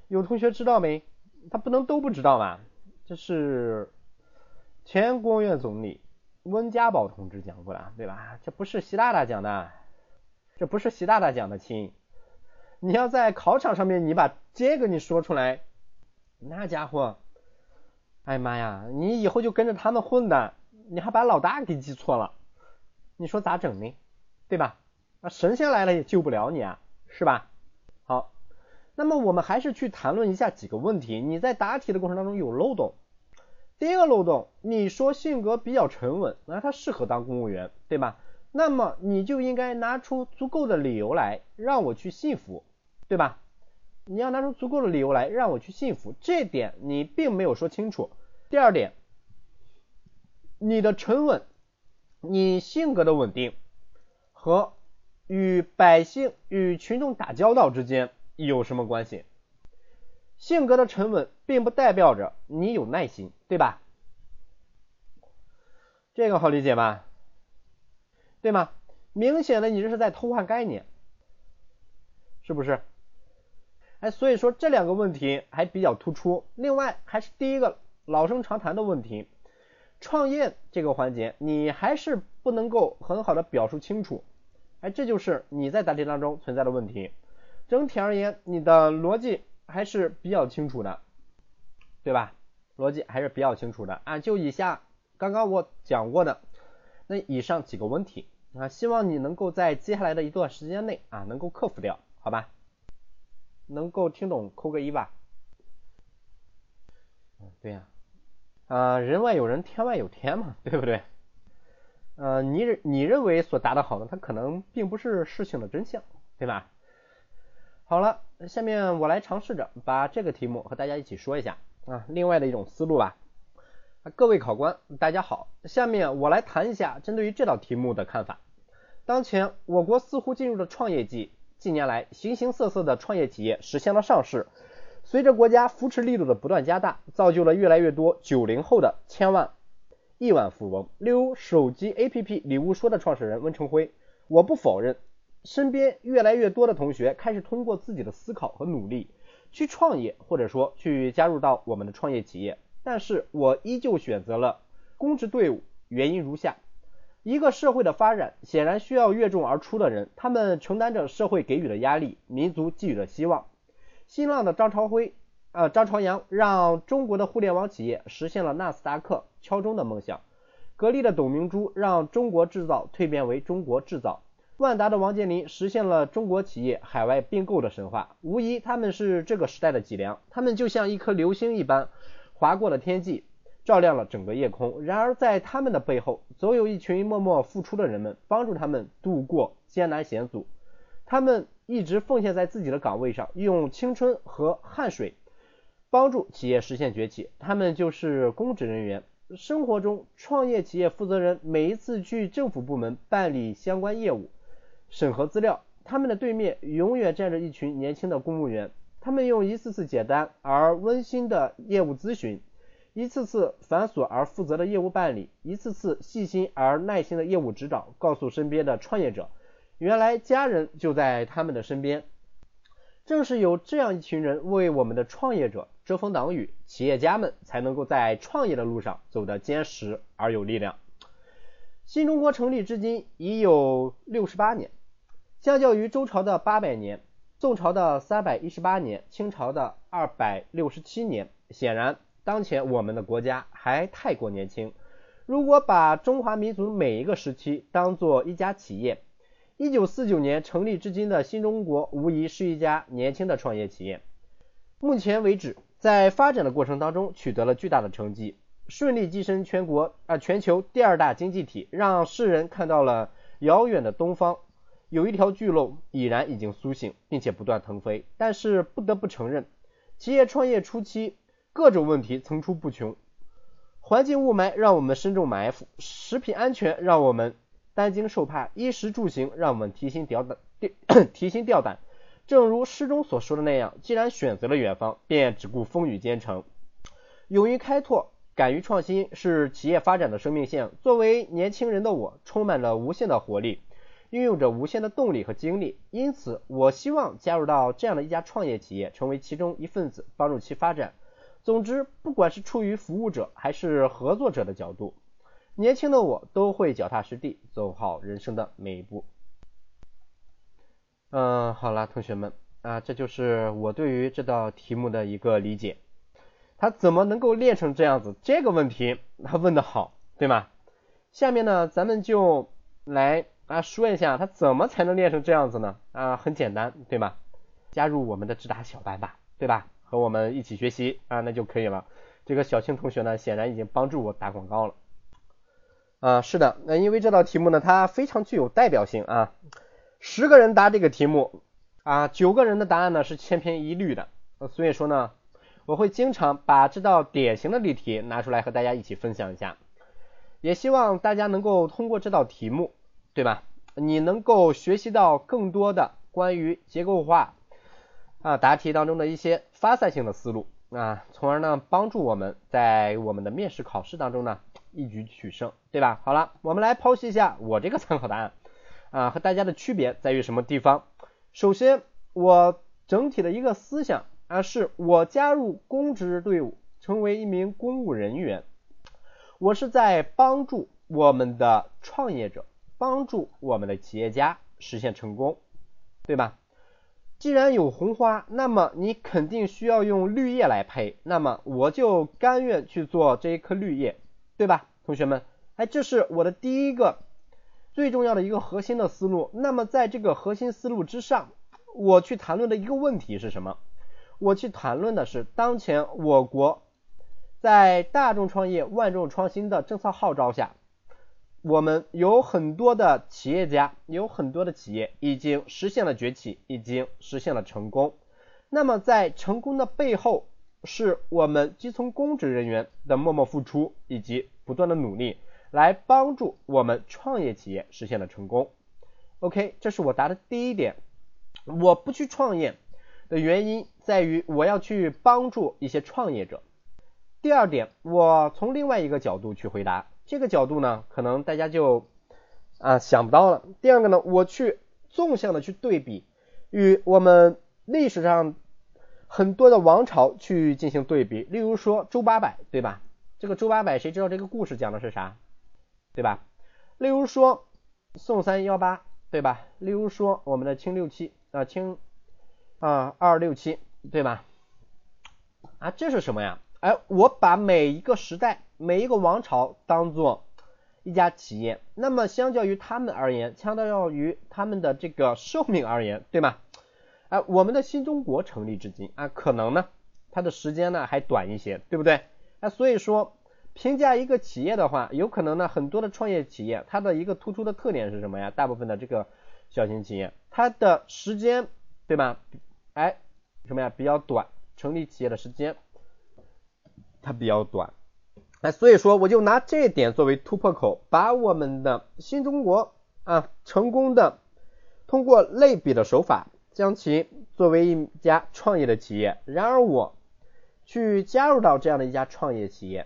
[SPEAKER 1] 有同学知道没？他不能都不知道吧？这是前国务院总理温家宝同志讲过的，对吧？这不是习大大讲的，这不是习大大讲的，亲。你要在考场上面，你把这个你说出来，那家伙，哎妈呀，你以后就跟着他们混的，你还把老大给记错了，你说咋整呢？对吧？啊，神仙来了也救不了你啊，是吧？好。那么我们还是去谈论一下几个问题。你在答题的过程当中有漏洞。第一个漏洞，你说性格比较沉稳，那他适合当公务员，对吧？那么你就应该拿出足够的理由来让我去信服，对吧？你要拿出足够的理由来让我去信服，这点你并没有说清楚。第二点，你的沉稳，你性格的稳定和与百姓、与群众打交道之间。有什么关系？性格的沉稳并不代表着你有耐心，对吧？这个好理解吧？对吗？明显的你这是在偷换概念，是不是？哎，所以说这两个问题还比较突出。另外还是第一个老生常谈的问题，创业这个环节你还是不能够很好的表述清楚。哎，这就是你在答题当中存在的问题。整体而言，你的逻辑还是比较清楚的，对吧？逻辑还是比较清楚的啊。就以下刚刚我讲过的那以上几个问题啊，希望你能够在接下来的一段时间内啊，能够克服掉，好吧？能够听懂扣个一吧。对呀，啊，人外有人，天外有天嘛，对不对？呃，你你认为所答的好呢，它可能并不是事情的真相，对吧？好了，下面我来尝试着把这个题目和大家一起说一下啊，另外的一种思路吧。各位考官，大家好，下面我来谈一下针对于这道题目的看法。当前我国似乎进入了创业季，近年来形形色色的创业企业实现了上市，随着国家扶持力度的不断加大，造就了越来越多九零后的千万。亿万富翁，例如手机 APP 礼物说的创始人温成辉。我不否认，身边越来越多的同学开始通过自己的思考和努力去创业，或者说去加入到我们的创业企业。但是我依旧选择了公职队伍，原因如下：一个社会的发展显然需要越众而出的人，他们承担着社会给予的压力，民族寄予的希望。新浪的张朝辉。呃，张朝阳让中国的互联网企业实现了纳斯达克敲钟的梦想。格力的董明珠让中国制造蜕变为中国制造。万达的王健林实现了中国企业海外并购的神话。无疑，他们是这个时代的脊梁。他们就像一颗流星一般划过了天际，照亮了整个夜空。然而，在他们的背后，总有一群默默付出的人们，帮助他们度过艰难险阻。他们一直奉献在自己的岗位上，用青春和汗水。帮助企业实现崛起，他们就是公职人员。生活中，创业企业负责人每一次去政府部门办理相关业务、审核资料，他们的对面永远站着一群年轻的公务员。他们用一次次简单而温馨的业务咨询，一次次繁琐而负责的业务办理，一次次细心而耐心的业务指导，告诉身边的创业者，原来家人就在他们的身边。正是有这样一群人为我们的创业者遮风挡雨，企业家们才能够在创业的路上走得坚实而有力量。新中国成立至今已有六十八年，相较于周朝的八百年、宋朝的三百一十八年、清朝的二百六十七年，显然当前我们的国家还太过年轻。如果把中华民族每一个时期当做一家企业，一九四九年成立至今的新中国，无疑是一家年轻的创业企业。目前为止，在发展的过程当中取得了巨大的成绩，顺利跻身全国啊全球第二大经济体，让世人看到了遥远的东方有一条巨龙已然已经苏醒，并且不断腾飞。但是不得不承认，企业创业初期各种问题层出不穷，环境雾霾让我们身中埋伏，食品安全让我们。担惊受怕，衣食住行让我们提心吊胆，提心吊胆。正如诗中所说的那样，既然选择了远方，便只顾风雨兼程。勇于开拓，敢于创新，是企业发展的生命线。作为年轻人的我，充满了无限的活力，拥有着无限的动力和精力。因此，我希望加入到这样的一家创业企业，成为其中一份子，帮助其发展。总之，不管是出于服务者还是合作者的角度。年轻的我都会脚踏实地走好人生的每一步。嗯，好了，同学们啊，这就是我对于这道题目的一个理解。他怎么能够练成这样子？这个问题他问的好，对吗？下面呢，咱们就来啊说一下他怎么才能练成这样子呢？啊，很简单，对吗？加入我们的直达小班吧，对吧？和我们一起学习啊，那就可以了。这个小青同学呢，显然已经帮助我打广告了。啊，是的，那因为这道题目呢，它非常具有代表性啊。十个人答这个题目啊，九个人的答案呢是千篇一律的。所以说呢，我会经常把这道典型的例题拿出来和大家一起分享一下，也希望大家能够通过这道题目，对吧？你能够学习到更多的关于结构化啊答题当中的一些发散性的思路啊，从而呢帮助我们在我们的面试考试当中呢。一举取胜，对吧？好了，我们来剖析一下我这个参考答案啊和大家的区别在于什么地方？首先，我整体的一个思想啊，是我加入公职队伍，成为一名公务人员，我是在帮助我们的创业者，帮助我们的企业家实现成功，对吧？既然有红花，那么你肯定需要用绿叶来配，那么我就甘愿去做这一颗绿叶。对吧，同学们？哎，这是我的第一个最重要的一个核心的思路。那么在这个核心思路之上，我去谈论的一个问题是什么？我去谈论的是当前我国在大众创业、万众创新的政策号召下，我们有很多的企业家，有很多的企业已经实现了崛起，已经实现了成功。那么在成功的背后，是我们基层公职人员的默默付出以及不断的努力，来帮助我们创业企业实现了成功。OK，这是我答的第一点。我不去创业的原因在于我要去帮助一些创业者。第二点，我从另外一个角度去回答，这个角度呢，可能大家就啊想不到了。第二个呢，我去纵向的去对比与我们历史上很多的王朝去进行对比，例如说周八百，对吧？这个周八百，谁知道这个故事讲的是啥，对吧？例如说宋三幺八，对吧？例如说我们的清六七啊清啊二六七，对吧？啊，这是什么呀？哎，我把每一个时代、每一个王朝当做一家企业，那么相较于他们而言，相较于他们的这个寿命而言，对吗？哎，我们的新中国成立至今啊，可能呢，它的时间呢还短一些，对不对？啊，所以说评价一个企业的话，有可能呢，很多的创业企业，它的一个突出的特点是什么呀？大部分的这个小型企业，它的时间，对吧？哎，什么呀？比较短，成立企业的时间。它比较短，哎，所以说我就拿这一点作为突破口，把我们的新中国啊成功的通过类比的手法，将其作为一家创业的企业。然而我去加入到这样的一家创业企业，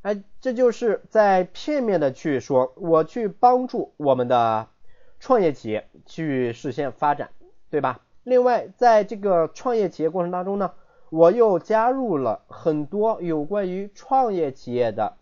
[SPEAKER 1] 哎，这就是在片面的去说，我去帮助我们的创业企业去实现发展，对吧？另外，在这个创业企业过程当中呢。我又加入了很多有关于创业企业的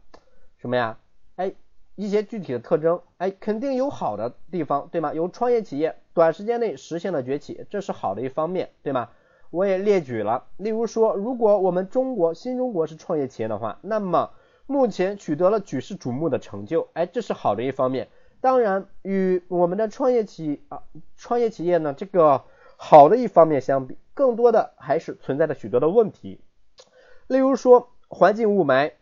[SPEAKER 1] 什么呀？哎，一些具体的特征，哎，肯定有好的地方，对吗？有创业企业短时间内实现了崛起，这是好的一方面，对吗？我也列举了，例如说，如果我们中国新中国是创业企业的话，那么目前取得了举世瞩目的成就，哎，这是好的一方面。当然，与我们的创业企啊创业企业呢，这个好的一方面相比。更多的还是存在着许多的问题，例如说环境雾霾，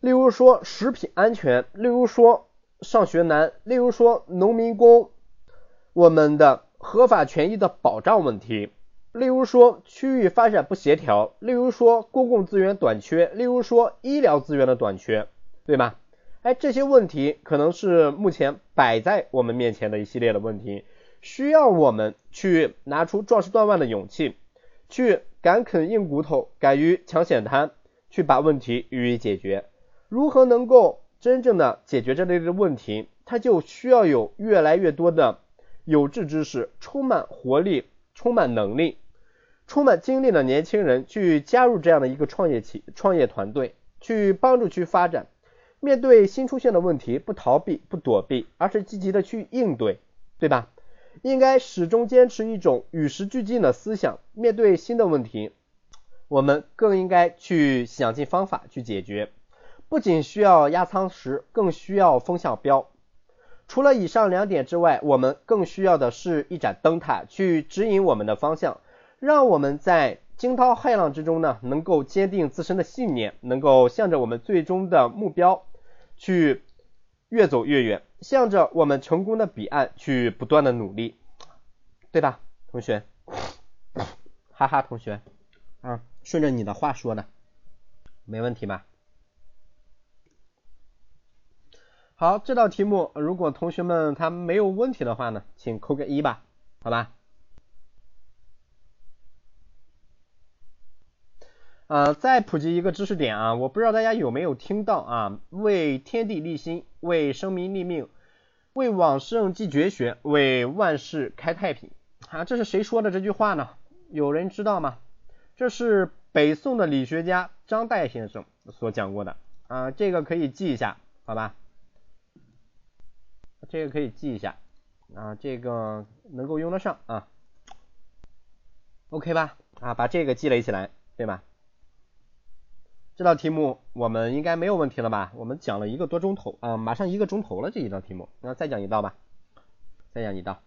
[SPEAKER 1] 例如说食品安全，例如说上学难，例如说农民工我们的合法权益的保障问题，例如说区域发展不协调，例如说公共资源短缺，例如说医疗资源的短缺，对吧？哎，这些问题可能是目前摆在我们面前的一系列的问题。需要我们去拿出壮士断腕的勇气，去敢啃硬骨头，敢于抢险滩，去把问题予以解决。如何能够真正的解决这类的问题？它就需要有越来越多的有志之士，充满活力、充满能力、充满精力的年轻人去加入这样的一个创业企创业团队，去帮助去发展。面对新出现的问题，不逃避、不躲避，而是积极的去应对，对吧？应该始终坚持一种与时俱进的思想，面对新的问题，我们更应该去想尽方法去解决。不仅需要压舱石，更需要风向标。除了以上两点之外，我们更需要的是一盏灯塔，去指引我们的方向，让我们在惊涛骇浪之中呢，能够坚定自身的信念，能够向着我们最终的目标去。越走越远，向着我们成功的彼岸去不断的努力，对吧，同学？哈哈，同学，啊，顺着你的话说的，没问题吧？好，这道题目如果同学们他没有问题的话呢，请扣个一吧，好吧？呃，再普及一个知识点啊，我不知道大家有没有听到啊？为天地立心，为生民立命，为往圣继绝学，为万世开太平啊！这是谁说的这句话呢？有人知道吗？这是北宋的理学家张岱先生所讲过的啊，这个可以记一下，好吧？这个可以记一下啊，这个能够用得上啊，OK 吧？啊，把这个积累起来，对吧？这道题目我们应该没有问题了吧？我们讲了一个多钟头啊，马上一个钟头了这一道题目，那再讲一道吧，再讲一道。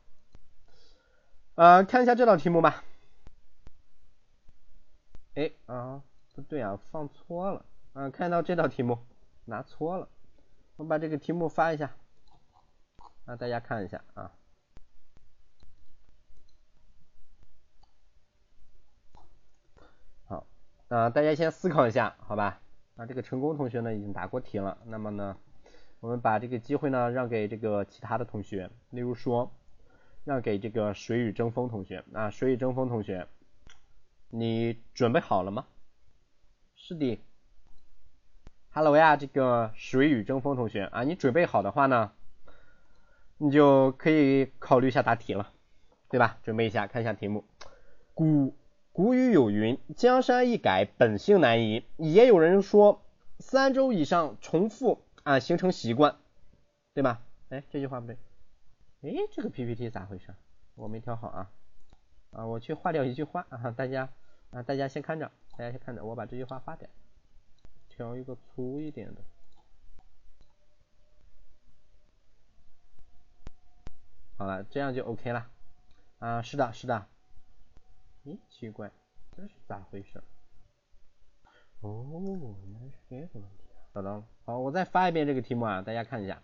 [SPEAKER 1] 呃，看一下这道题目吧。哎啊，不对啊，放错了啊，看到这道题目拿错了。我把这个题目发一下，让大家看一下啊。啊，大家先思考一下，好吧？啊，这个成功同学呢已经答过题了，那么呢，我们把这个机会呢让给这个其他的同学，例如说，让给这个水雨争锋同学啊，水雨争锋同学，你准备好了吗？是的。Hello 呀，这个水雨争锋同学啊，你准备好的话呢，你就可以考虑一下答题了，对吧？准备一下，看一下题目。古古语有云：“江山易改，本性难移。”也有人说，三周以上重复啊，形成习惯，对吧？哎，这句话不对。哎，这个 PPT 咋回事？我没调好啊啊，我去划掉一句话啊，大家啊，大家先看着，大家先看着，我把这句话划掉。调一个粗一点的，好了，这样就 OK 了。啊，是的，是的。咦，奇怪，这是咋回事？哦，原来是这个问题啊。找到了。好，我再发一遍这个题目啊，大家看一下。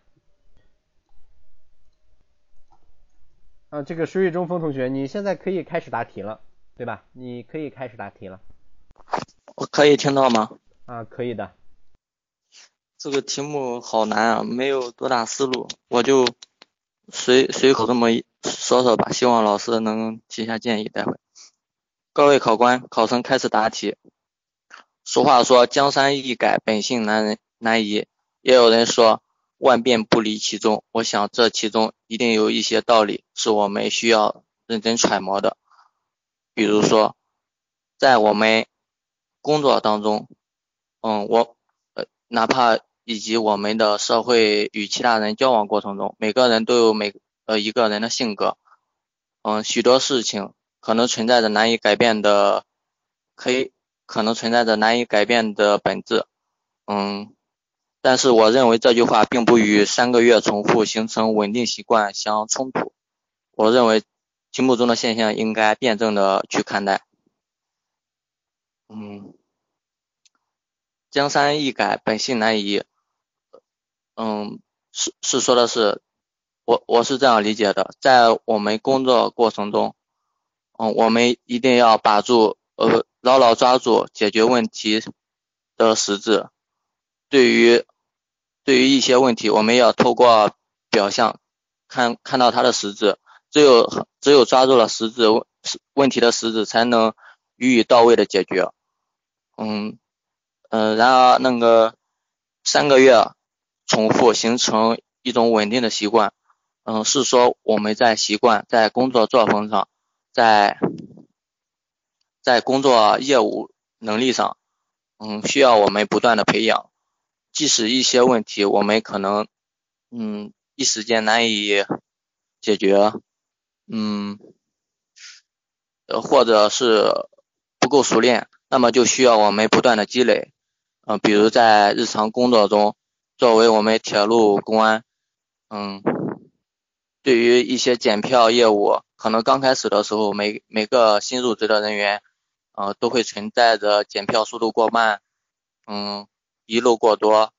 [SPEAKER 1] 啊，这个水雨中锋同学，你现在可以开始答题了，对吧？你可以开始答题了。
[SPEAKER 5] 我可以听到吗？
[SPEAKER 1] 啊，可以的。
[SPEAKER 5] 这个题目好难啊，没有多大思路，我就随随口这么说说吧，希望老师能提下建议。待会，各位考官，考生开始答题。俗话说，江山易改，本性难人难移。也有人说，万变不离其宗。我想这其中一定有一些道理，是我们需要认真揣摩的。比如说，在我们工作当中。嗯，我，哪怕以及我们的社会与其他人交往过程中，每个人都有每呃一个人的性格，嗯，许多事情可能存在着难以改变的，可以可能存在着难以改变的本质，嗯，但是我认为这句话并不与三个月重复形成稳定习惯相冲突，我认为题目中的现象应该辩证的去看待，嗯。江山易改，本性难移。嗯，是是说的是，我我是这样理解的，在我们工作过程中，嗯，我们一定要把住，呃，牢牢抓住解决问题的实质。对于对于一些问题，我们要透过表象看看到它的实质。只有只有抓住了实质问问题的实质，才能予以到位的解决。嗯。嗯，然而那个三个月重复形成一种稳定的习惯，嗯，是说我们在习惯在工作作风上，在在工作业务能力上，嗯，需要我们不断的培养。即使一些问题我们可能嗯一时间难以解决，嗯，呃，或者是不够熟练，那么就需要我们不断的积累。嗯，比如在日常工作中，作为我们铁路公安，嗯，对于一些检票业务，可能刚开始的时候，每每个新入职的人员，呃，都会存在着检票速度过慢，嗯，遗漏过多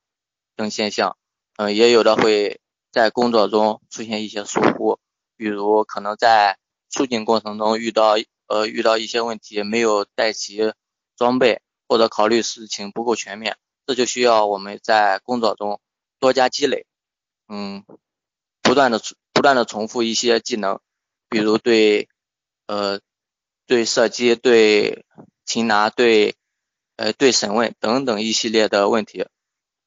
[SPEAKER 5] 等现象，嗯，也有的会在工作中出现一些疏忽，比如可能在出警过程中遇到呃遇到一些问题，没有带齐装备。或者考虑事情不够全面，这就需要我们在工作中多加积累，嗯，不断的不断的重复一些技能，比如对呃对射击、对擒拿、对呃对审问等等一系列的问题，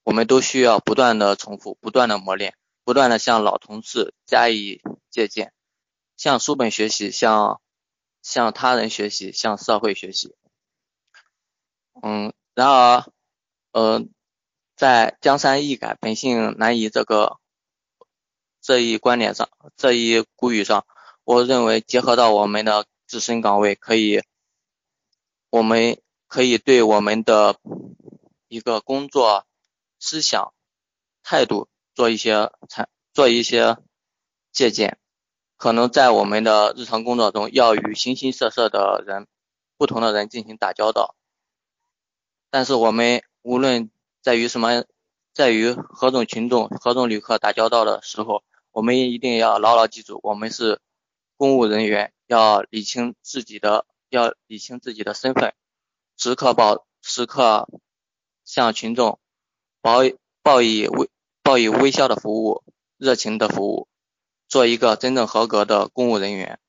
[SPEAKER 5] 我们都需要不断的重复、不断的磨练、不断的向老同事加以借鉴，向书本学习，向向他人学习，向社会学习。嗯，然而，呃，在江山易改，本性难移这个这一观点上，这一古语上，我认为结合到我们的自身岗位，可以，我们可以对我们的一个工作思想态度做一些参做一些借鉴，可能在我们的日常工作中，要与形形色色的人，不同的人进行打交道。但是我们无论在于什么在与何种群众、何种旅客打交道的时候，我们一定要牢牢记住，我们是公务人员，要理清自己的，要理清自己的身份，时刻保，时刻向群众报报以微报以微笑的服务，热情的服务，做一个真正合格的公务人员，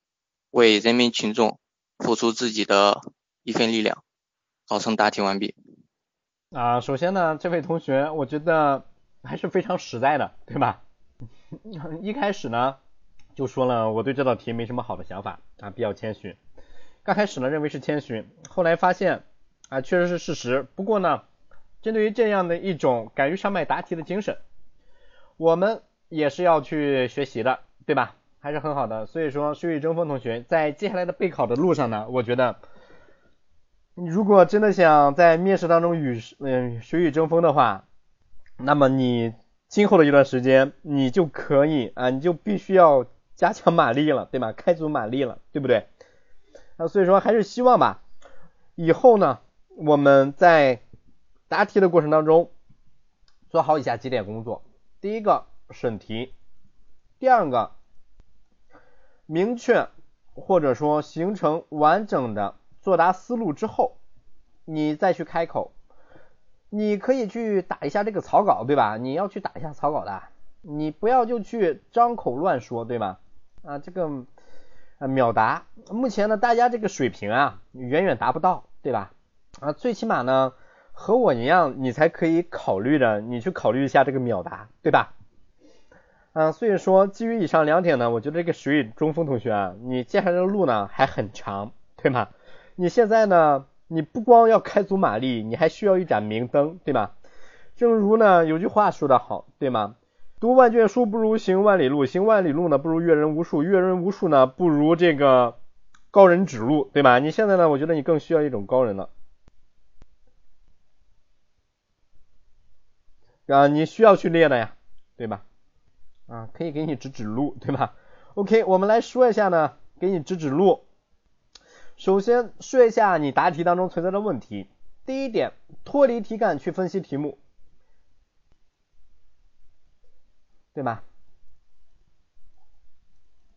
[SPEAKER 5] 为人民群众付出自己的一份力量。考生答题完毕。
[SPEAKER 1] 啊，首先呢，这位同学，我觉得还是非常实在的，对吧？一开始呢，就说了我对这道题没什么好的想法啊，比较谦虚。刚开始呢，认为是谦虚，后来发现啊，确实是事实。不过呢，针对于这样的一种敢于上麦答题的精神，我们也是要去学习的，对吧？还是很好的。所以说，水与争锋同学在接下来的备考的路上呢，我觉得。你如果真的想在面试当中与嗯水与争锋的话，那么你今后的一段时间你就可以啊，你就必须要加强马力了，对吧？开足马力了，对不对？啊，所以说还是希望吧，以后呢我们在答题的过程当中做好以下几点工作：第一个审题，第二个明确或者说形成完整的。作答思路之后，你再去开口，你可以去打一下这个草稿，对吧？你要去打一下草稿的，你不要就去张口乱说，对吧？啊，这个啊秒答，目前呢大家这个水平啊远远达不到，对吧？啊，最起码呢和我一样，你才可以考虑的，你去考虑一下这个秒答，对吧？啊，所以说基于以上两点呢，我觉得这个水与中锋同学啊，你接下来的路呢还很长，对吗？你现在呢？你不光要开足马力，你还需要一盏明灯，对吧？正如呢有句话说得好，对吗？读万卷书不如行万里路，行万里路呢不如阅人无数，阅人无数呢不如这个高人指路，对吧？你现在呢，我觉得你更需要一种高人了，啊，你需要去练的呀，对吧？啊，可以给你指指路，对吧？OK，我们来说一下呢，给你指指路。首先说一下你答题当中存在的问题。第一点，脱离题干去分析题目，对吧？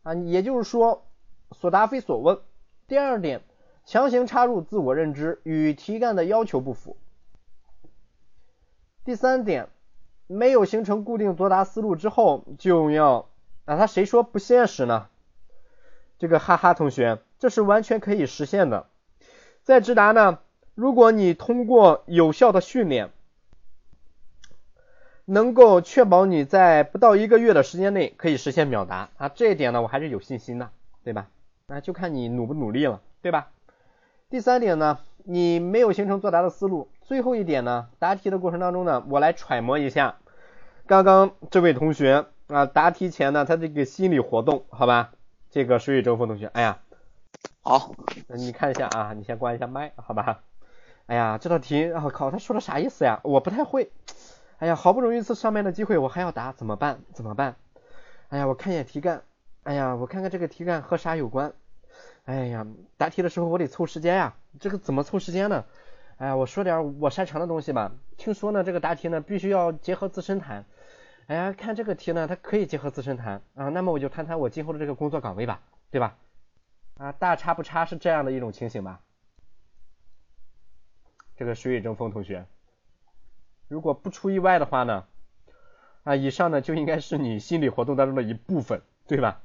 [SPEAKER 1] 啊，也就是说所答非所问。第二点，强行插入自我认知，与题干的要求不符。第三点，没有形成固定作答思路之后就要啊，他谁说不现实呢？这个哈哈同学。这是完全可以实现的。在直达呢，如果你通过有效的训练，能够确保你在不到一个月的时间内可以实现秒答啊，这一点呢我还是有信心的，对吧？那就看你努不努力了，对吧？第三点呢，你没有形成作答的思路。最后一点呢，答题的过程当中呢，我来揣摩一下刚刚这位同学啊答题前呢他这个心理活动，好吧？这个水与争锋同学，哎呀。
[SPEAKER 5] 好，那
[SPEAKER 1] 你看一下啊，你先关一下麦，好吧？哎呀，这道题，我靠，他说的啥意思呀？我不太会。哎呀，好不容易一次上麦的机会，我还要答，怎么办？怎么办？哎呀，我看一眼题干，哎呀，我看看这个题干和啥有关？哎呀，答题的时候我得凑时间呀，这个怎么凑时间呢？哎呀，我说点我擅长的东西吧。听说呢，这个答题呢必须要结合自身谈。哎呀，看这个题呢，它可以结合自身谈啊，那么我就谈谈我今后的这个工作岗位吧，对吧？啊，大差不差是这样的一种情形吧？这个水与争锋同学，如果不出意外的话呢，啊，以上呢就应该是你心理活动当中的一部分，对吧？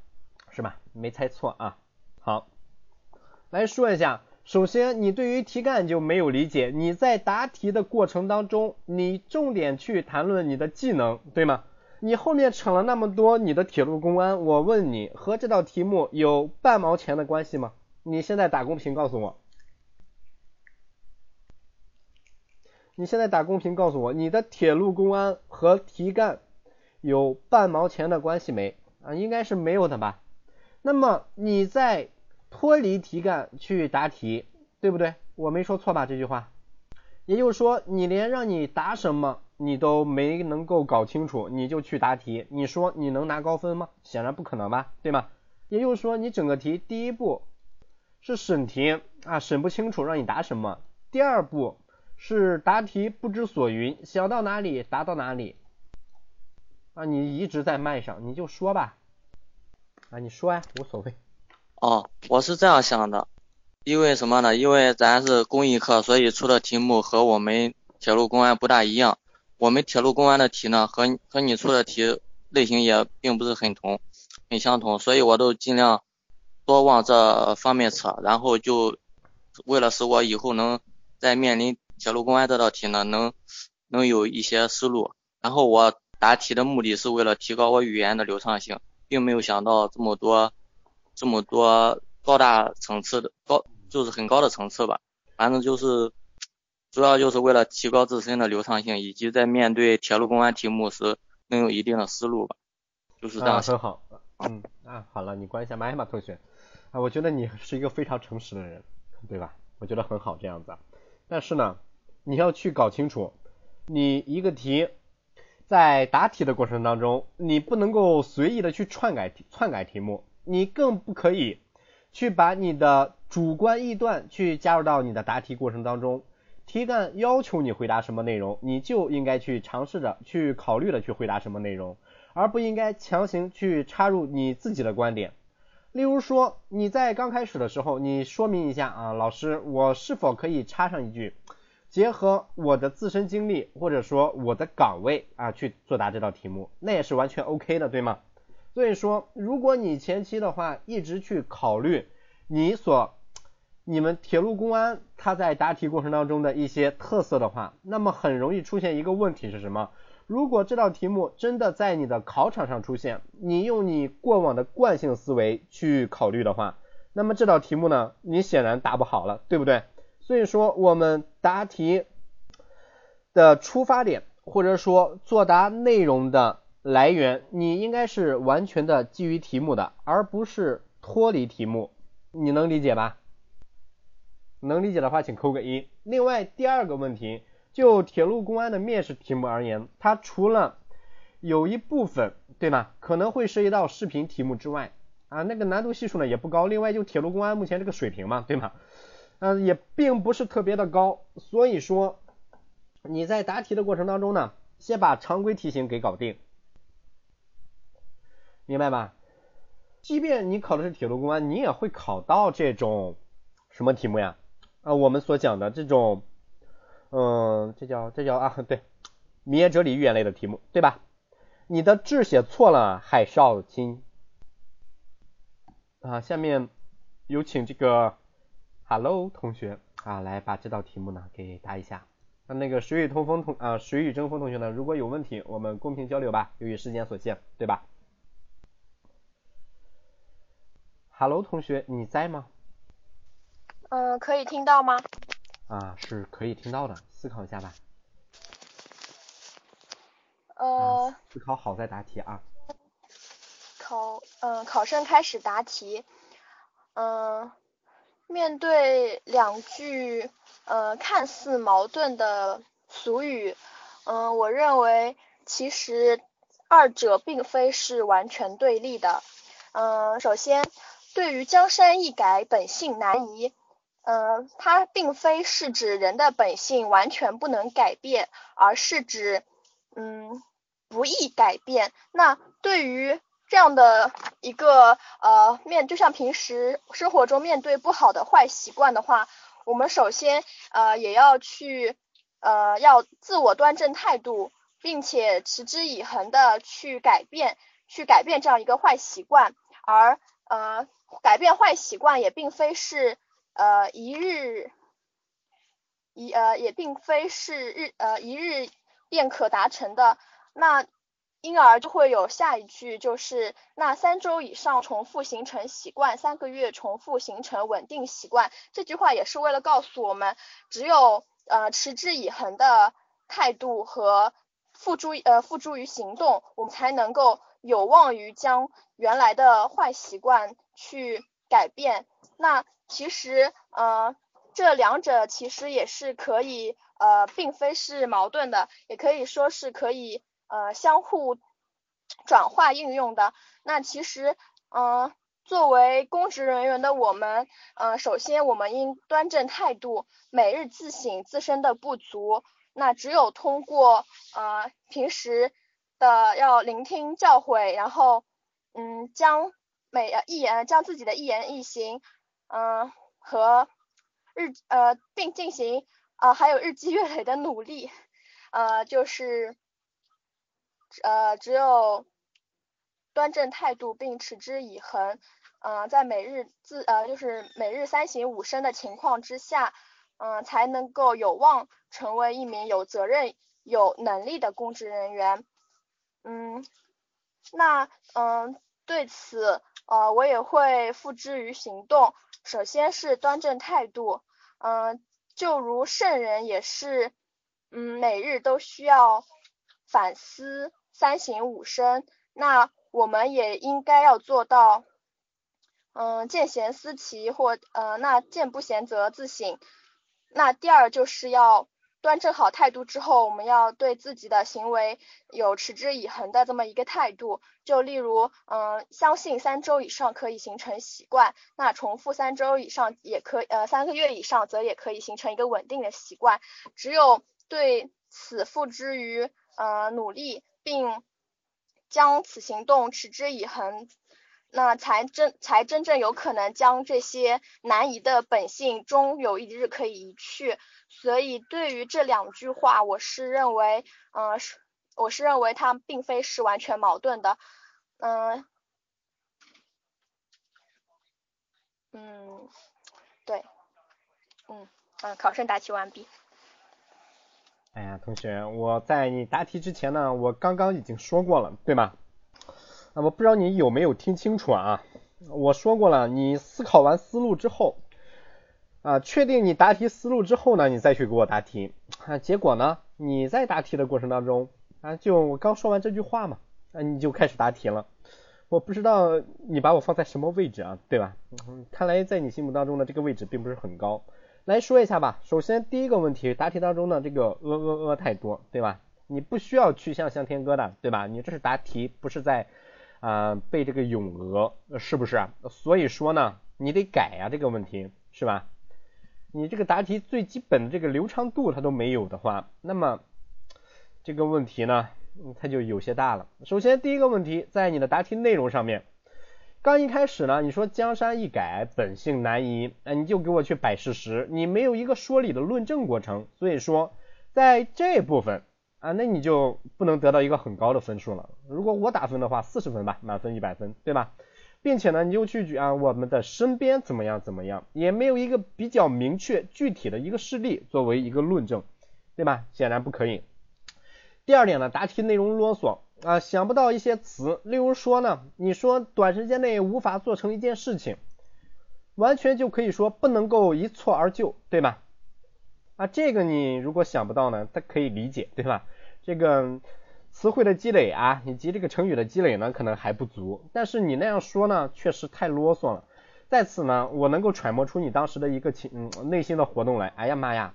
[SPEAKER 1] 是吧？没猜错啊。好，来说一下，首先你对于题干就没有理解，你在答题的过程当中，你重点去谈论你的技能，对吗？你后面扯了那么多你的铁路公安，我问你和这道题目有半毛钱的关系吗？你现在打公屏告诉我，你现在打公屏告诉我，你的铁路公安和题干有半毛钱的关系没？啊，应该是没有的吧？那么你在脱离题干去答题，对不对？我没说错吧？这句话，也就是说你连让你答什么？你都没能够搞清楚，你就去答题，你说你能拿高分吗？显然不可能吧，对吗？也就是说，你整个题第一步是审题啊，审不清楚让你答什么；第二步是答题不知所云，想到哪里答到哪里。啊，你一直在麦上，你就说吧。啊，你说呀，无所谓。
[SPEAKER 5] 哦，我是这样想的，因为什么呢？因为咱是公益课，所以出的题目和我们铁路公安不大一样。我们铁路公安的题呢，和和你出的题类型也并不是很同，很相同，所以我都尽量多往这方面扯，然后就为了使我以后能在面临铁路公安这道题呢，能能有一些思路。然后我答题的目的是为了提高我语言的流畅性。并没有想到这么多，这么多高大层次的高，就是很高的层次吧。反正就是，主要就是为了提高自身的流畅性，以及在面对铁路公安题目时能有一定的思路吧。就是这样。
[SPEAKER 1] 很好。嗯啊，好了，你关一下麦吧，同学。啊，我觉得你是一个非常诚实的人，对吧？我觉得很好这样子。但是呢，你要去搞清楚，你一个题。在答题的过程当中，你不能够随意的去篡改篡改题目，你更不可以去把你的主观臆断去加入到你的答题过程当中。题干要求你回答什么内容，你就应该去尝试着去考虑的去回答什么内容，而不应该强行去插入你自己的观点。例如说，你在刚开始的时候，你说明一下啊，老师，我是否可以插上一句？结合我的自身经历或者说我的岗位啊去作答这道题目，那也是完全 OK 的，对吗？所以说，如果你前期的话一直去考虑你所你们铁路公安他在答题过程当中的一些特色的话，那么很容易出现一个问题是什么？如果这道题目真的在你的考场上出现，你用你过往的惯性思维去考虑的话，那么这道题目呢，你显然答不好了，对不对？所以说，我们答题的出发点，或者说作答内容的来源，你应该是完全的基于题目的，而不是脱离题目。你能理解吧？能理解的话，请扣个一。另外，第二个问题，就铁路公安的面试题目而言，它除了有一部分，对吧，可能会涉及到视频题目之外，啊，那个难度系数呢也不高。另外，就铁路公安目前这个水平嘛，对吗？嗯，也并不是特别的高，所以说你在答题的过程当中呢，先把常规题型给搞定，明白吧？即便你考的是铁路公安，你也会考到这种什么题目呀？啊，我们所讲的这种，嗯，这叫这叫啊，对，民言哲理寓言类的题目，对吧？你的字写错了，海少卿啊，下面有请这个。Hello，同学啊，来把这道题目呢给答一下。那那个水与通风同啊，水与争锋同学呢，如果有问题，我们公平交流吧。由于时间所限，对吧？Hello，同学，你在吗？
[SPEAKER 6] 嗯，可以听到吗？
[SPEAKER 1] 啊，是可以听到的。思考一下吧。
[SPEAKER 6] 呃。
[SPEAKER 1] 思考好再答题啊。
[SPEAKER 6] 考，嗯，考生开始答题。嗯。面对两句呃看似矛盾的俗语，嗯，我认为其实二者并非是完全对立的。嗯，首先，对于江山易改，本性难移，嗯，它并非是指人的本性完全不能改变，而是指嗯不易改变。那对于这样的一个呃面，就像平时生活中面对不好的坏习惯的话，我们首先呃也要去呃要自我端正态度，并且持之以恒的去改变，去改变这样一个坏习惯。而呃改变坏习惯也并非是呃一日一呃也并非是日呃一日便可达成的。那因而就会有下一句，就是那三周以上重复形成习惯，三个月重复形成稳定习惯。这句话也是为了告诉我们，只有呃持之以恒的态度和付诸呃付诸于行动，我们才能够有望于将原来的坏习惯去改变。那其实呃这两者其实也是可以呃并非是矛盾的，也可以说是可以。呃，相互转化应用的，那其实，嗯，作为公职人员的我们，呃，首先我们应端正态度，每日自省自身的不足。那只有通过呃平时的要聆听教诲，然后嗯将每一言将自己的一言一行，嗯和日呃并进行啊还有日积月累的努力，呃就是呃只有。端正态度并持之以恒，嗯，在每日自呃就是每日三省吾身的情况之下，嗯，才能够有望成为一名有责任、有能力的公职人员。嗯，那嗯对此呃我也会付之于行动。首先是端正态度，嗯，就如圣人也是，嗯，每日都需要反思三省吾身。那我们也应该要做到，嗯，见贤思齐，或呃，那见不贤则自省。那第二就是要端正好态度之后，我们要对自己的行为有持之以恒的这么一个态度。就例如，嗯，相信三周以上可以形成习惯，那重复三周以上也可，呃，三个月以上则也可以形成一个稳定的习惯。只有对此付之于呃努力，并。将此行动持之以恒，那才真才真正有可能将这些难移的本性终有一日可以移去。所以对于这两句话，我是认为，嗯，是我是认为它并非是完全矛盾的，嗯，嗯，对，嗯嗯，考生答题完毕。
[SPEAKER 1] 哎呀，同学，我在你答题之前呢，我刚刚已经说过了，对吗？那我不知道你有没有听清楚啊？我说过了，你思考完思路之后，啊，确定你答题思路之后呢，你再去给我答题。啊，结果呢，你在答题的过程当中，啊，就我刚说完这句话嘛，啊，你就开始答题了。我不知道你把我放在什么位置啊，对吧？看来在你心目当中的这个位置并不是很高。来说一下吧，首先第一个问题，答题当中的这个呃呃呃太多，对吧？你不需要去像向天歌的，对吧？你这是答题，不是在啊背这个咏鹅，是不是？所以说呢，你得改呀这个问题，是吧？你这个答题最基本的这个流畅度它都没有的话，那么这个问题呢，它就有些大了。首先第一个问题，在你的答题内容上面。刚一开始呢，你说江山易改，本性难移，哎，你就给我去摆事实，你没有一个说理的论证过程，所以说在这部分啊，那你就不能得到一个很高的分数了。如果我打分的话，四十分吧，满分一百分，对吧？并且呢，你就去举啊，我们的身边怎么样怎么样，也没有一个比较明确具体的一个事例作为一个论证，对吧？显然不可以。第二点呢，答题内容啰嗦。啊，想不到一些词，例如说呢，你说短时间内无法做成一件事情，完全就可以说不能够一蹴而就，对吧？啊，这个你如果想不到呢，它可以理解，对吧？这个词汇的积累啊，以及这个成语的积累呢，可能还不足，但是你那样说呢，确实太啰嗦了。在此呢，我能够揣摩出你当时的一个情，嗯，内心的活动来。哎呀妈呀，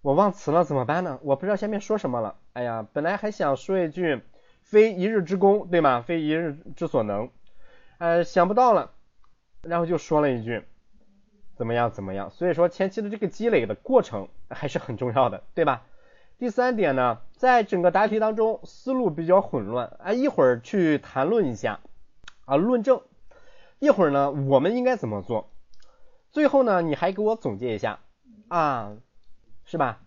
[SPEAKER 1] 我忘词了怎么办呢？我不知道下面说什么了。哎呀，本来还想说一句。非一日之功，对吗？非一日之所能，呃，想不到了，然后就说了一句，怎么样怎么样？所以说前期的这个积累的过程还是很重要的，对吧？第三点呢，在整个答题当中思路比较混乱啊，一会儿去谈论一下啊论证，一会儿呢我们应该怎么做？最后呢你还给我总结一下啊，是吧？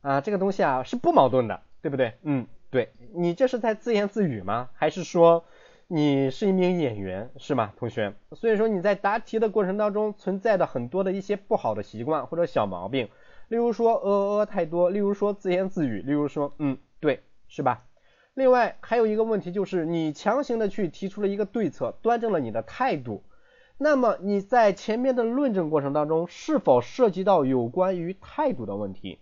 [SPEAKER 1] 啊这个东西啊是不矛盾的，对不对？嗯。对你这是在自言自语吗？还是说你是一名演员是吗，同学？所以说你在答题的过程当中存在的很多的一些不好的习惯或者小毛病，例如说呃呃太多，例如说自言自语，例如说嗯对是吧？另外还有一个问题就是你强行的去提出了一个对策，端正了你的态度，那么你在前面的论证过程当中是否涉及到有关于态度的问题？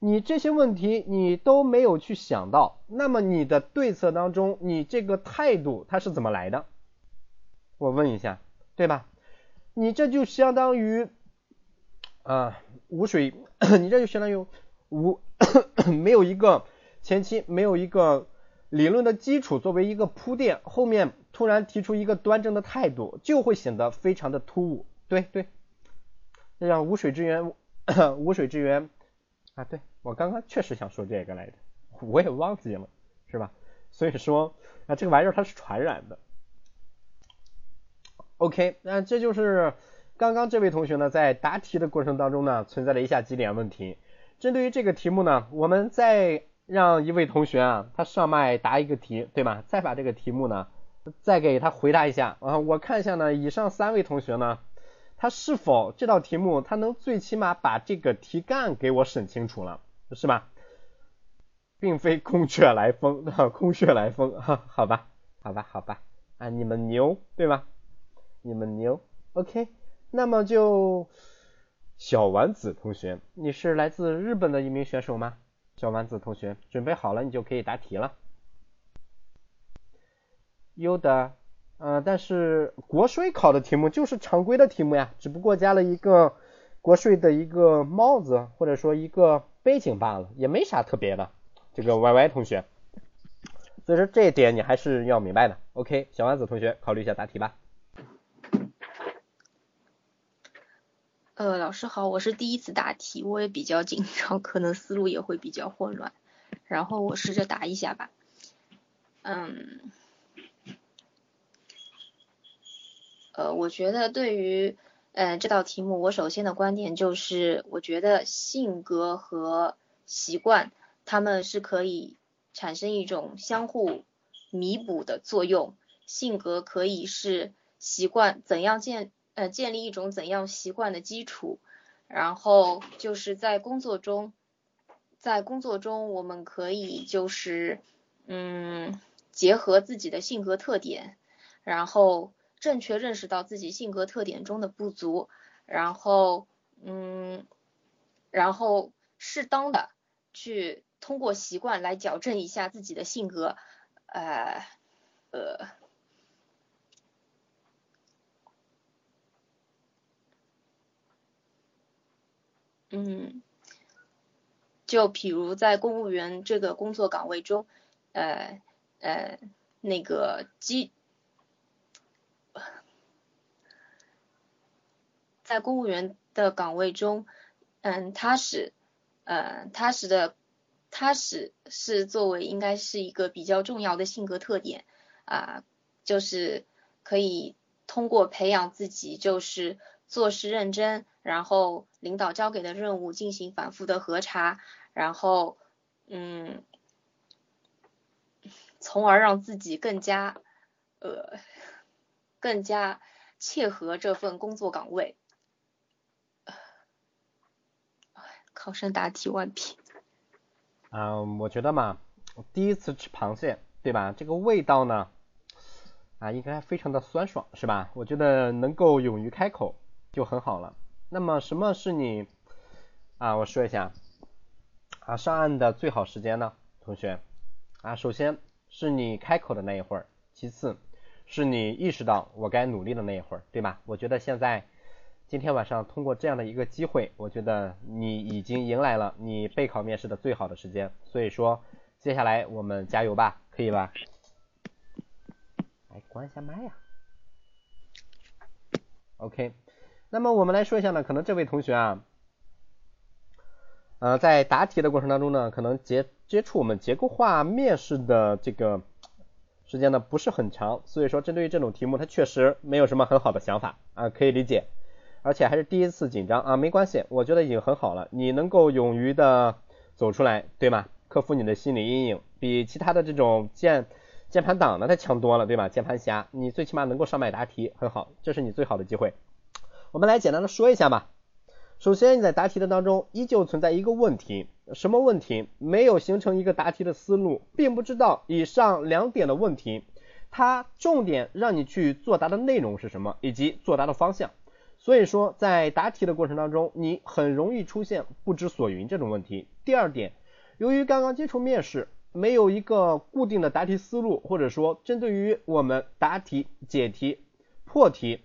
[SPEAKER 1] 你这些问题你都没有去想到，那么你的对策当中，你这个态度它是怎么来的？我问一下，对吧？你这就相当于啊无水，你这就相当于无没有一个前期没有一个理论的基础作为一个铺垫，后面突然提出一个端正的态度，就会显得非常的突兀。对对，让无水之源，无水之源啊，对我刚刚确实想说这个来着，我也忘记了，是吧？所以说啊，这个玩意儿它是传染的。OK，那这就是刚刚这位同学呢在答题的过程当中呢存在了一下几点问题。针对于这个题目呢，我们再让一位同学啊，他上麦答一个题，对吧？再把这个题目呢，再给他回答一下啊。我看一下呢，以上三位同学呢，他是否这道题目他能最起码把这个题干给我审清楚了，是吧？并非空穴来风，空穴来风，哈 好吧，好吧，好吧，啊，你们牛，对吧？你们牛，OK，那么就。小丸子同学，你是来自日本的一名选手吗？小丸子同学，准备好了，你就可以答题了。有的，呃，但是国税考的题目就是常规的题目呀，只不过加了一个国税的一个帽子或者说一个背景罢了，也没啥特别的。这个 Y Y 同学，所以说这一点你还是要明白的。OK，小丸子同学，考虑一下答题吧。
[SPEAKER 7] 呃，老师好，我是第一次答题，我也比较紧张，可能思路也会比较混乱。然后我试着答一下吧。嗯，呃，我觉得对于呃这道题目，我首先的观点就是，我觉得性格和习惯，他们是可以产生一种相互弥补的作用。性格可以是习惯怎样建。呃，建立一种怎样习惯的基础，然后就是在工作中，在工作中我们可以就是嗯，结合自己的性格特点，然后正确认识到自己性格特点中的不足，然后嗯，然后适当的去通过习惯来矫正一下自己的性格，呃呃。嗯，就比如在公务员这个工作岗位中，呃呃，那个基，在公务员的岗位中，嗯，踏实，呃，踏实的，踏实是作为应该是一个比较重要的性格特点啊，就是可以通过培养自己，就是做事认真。然后领导交给的任务进行反复的核查，然后嗯，从而让自己更加呃更加切合这份工作岗位。考生答题完毕。
[SPEAKER 1] 嗯，我觉得嘛，第一次吃螃蟹，对吧？这个味道呢，啊，应该非常的酸爽，是吧？我觉得能够勇于开口就很好了。那么什么是你啊？我说一下啊，上岸的最好时间呢，同学啊，首先是你开口的那一会儿，其次是你意识到我该努力的那一会儿，对吧？我觉得现在今天晚上通过这样的一个机会，我觉得你已经迎来了你备考面试的最好的时间，所以说接下来我们加油吧，可以吧？来关一下麦呀，OK。那么我们来说一下呢，可能这位同学啊，呃，在答题的过程当中呢，可能接接触我们结构化面试的这个时间呢不是很长，所以说针对于这种题目，他确实没有什么很好的想法啊，可以理解，而且还是第一次紧张啊，没关系，我觉得已经很好了，你能够勇于的走出来，对吗？克服你的心理阴影，比其他的这种键键盘党呢，他强多了，对吧？键盘侠，你最起码能够上麦答题，很好，这是你最好的机会。我们来简单的说一下吧。首先，你在答题的当中依旧存在一个问题，什么问题？没有形成一个答题的思路，并不知道以上两点的问题，它重点让你去作答的内容是什么，以及作答的方向。所以说，在答题的过程当中，你很容易出现不知所云这种问题。第二点，由于刚刚接触面试，没有一个固定的答题思路，或者说针对于我们答题、解题、破题。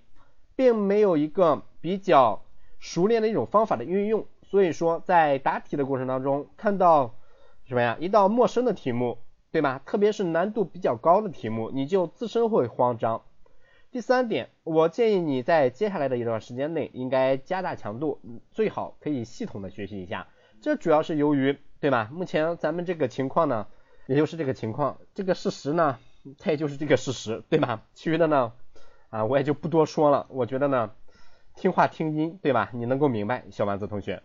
[SPEAKER 1] 并没有一个比较熟练的一种方法的运用，所以说在答题的过程当中，看到什么呀？一道陌生的题目，对吧？特别是难度比较高的题目，你就自身会慌张。第三点，我建议你在接下来的一段时间内应该加大强度，最好可以系统的学习一下。这主要是由于，对吧？目前咱们这个情况呢，也就是这个情况，这个事实呢，它也就是这个事实，对吧？其余的呢，啊，我也就不多说了。我觉得呢，听话听音，对吧？你能够明白，小丸子同学，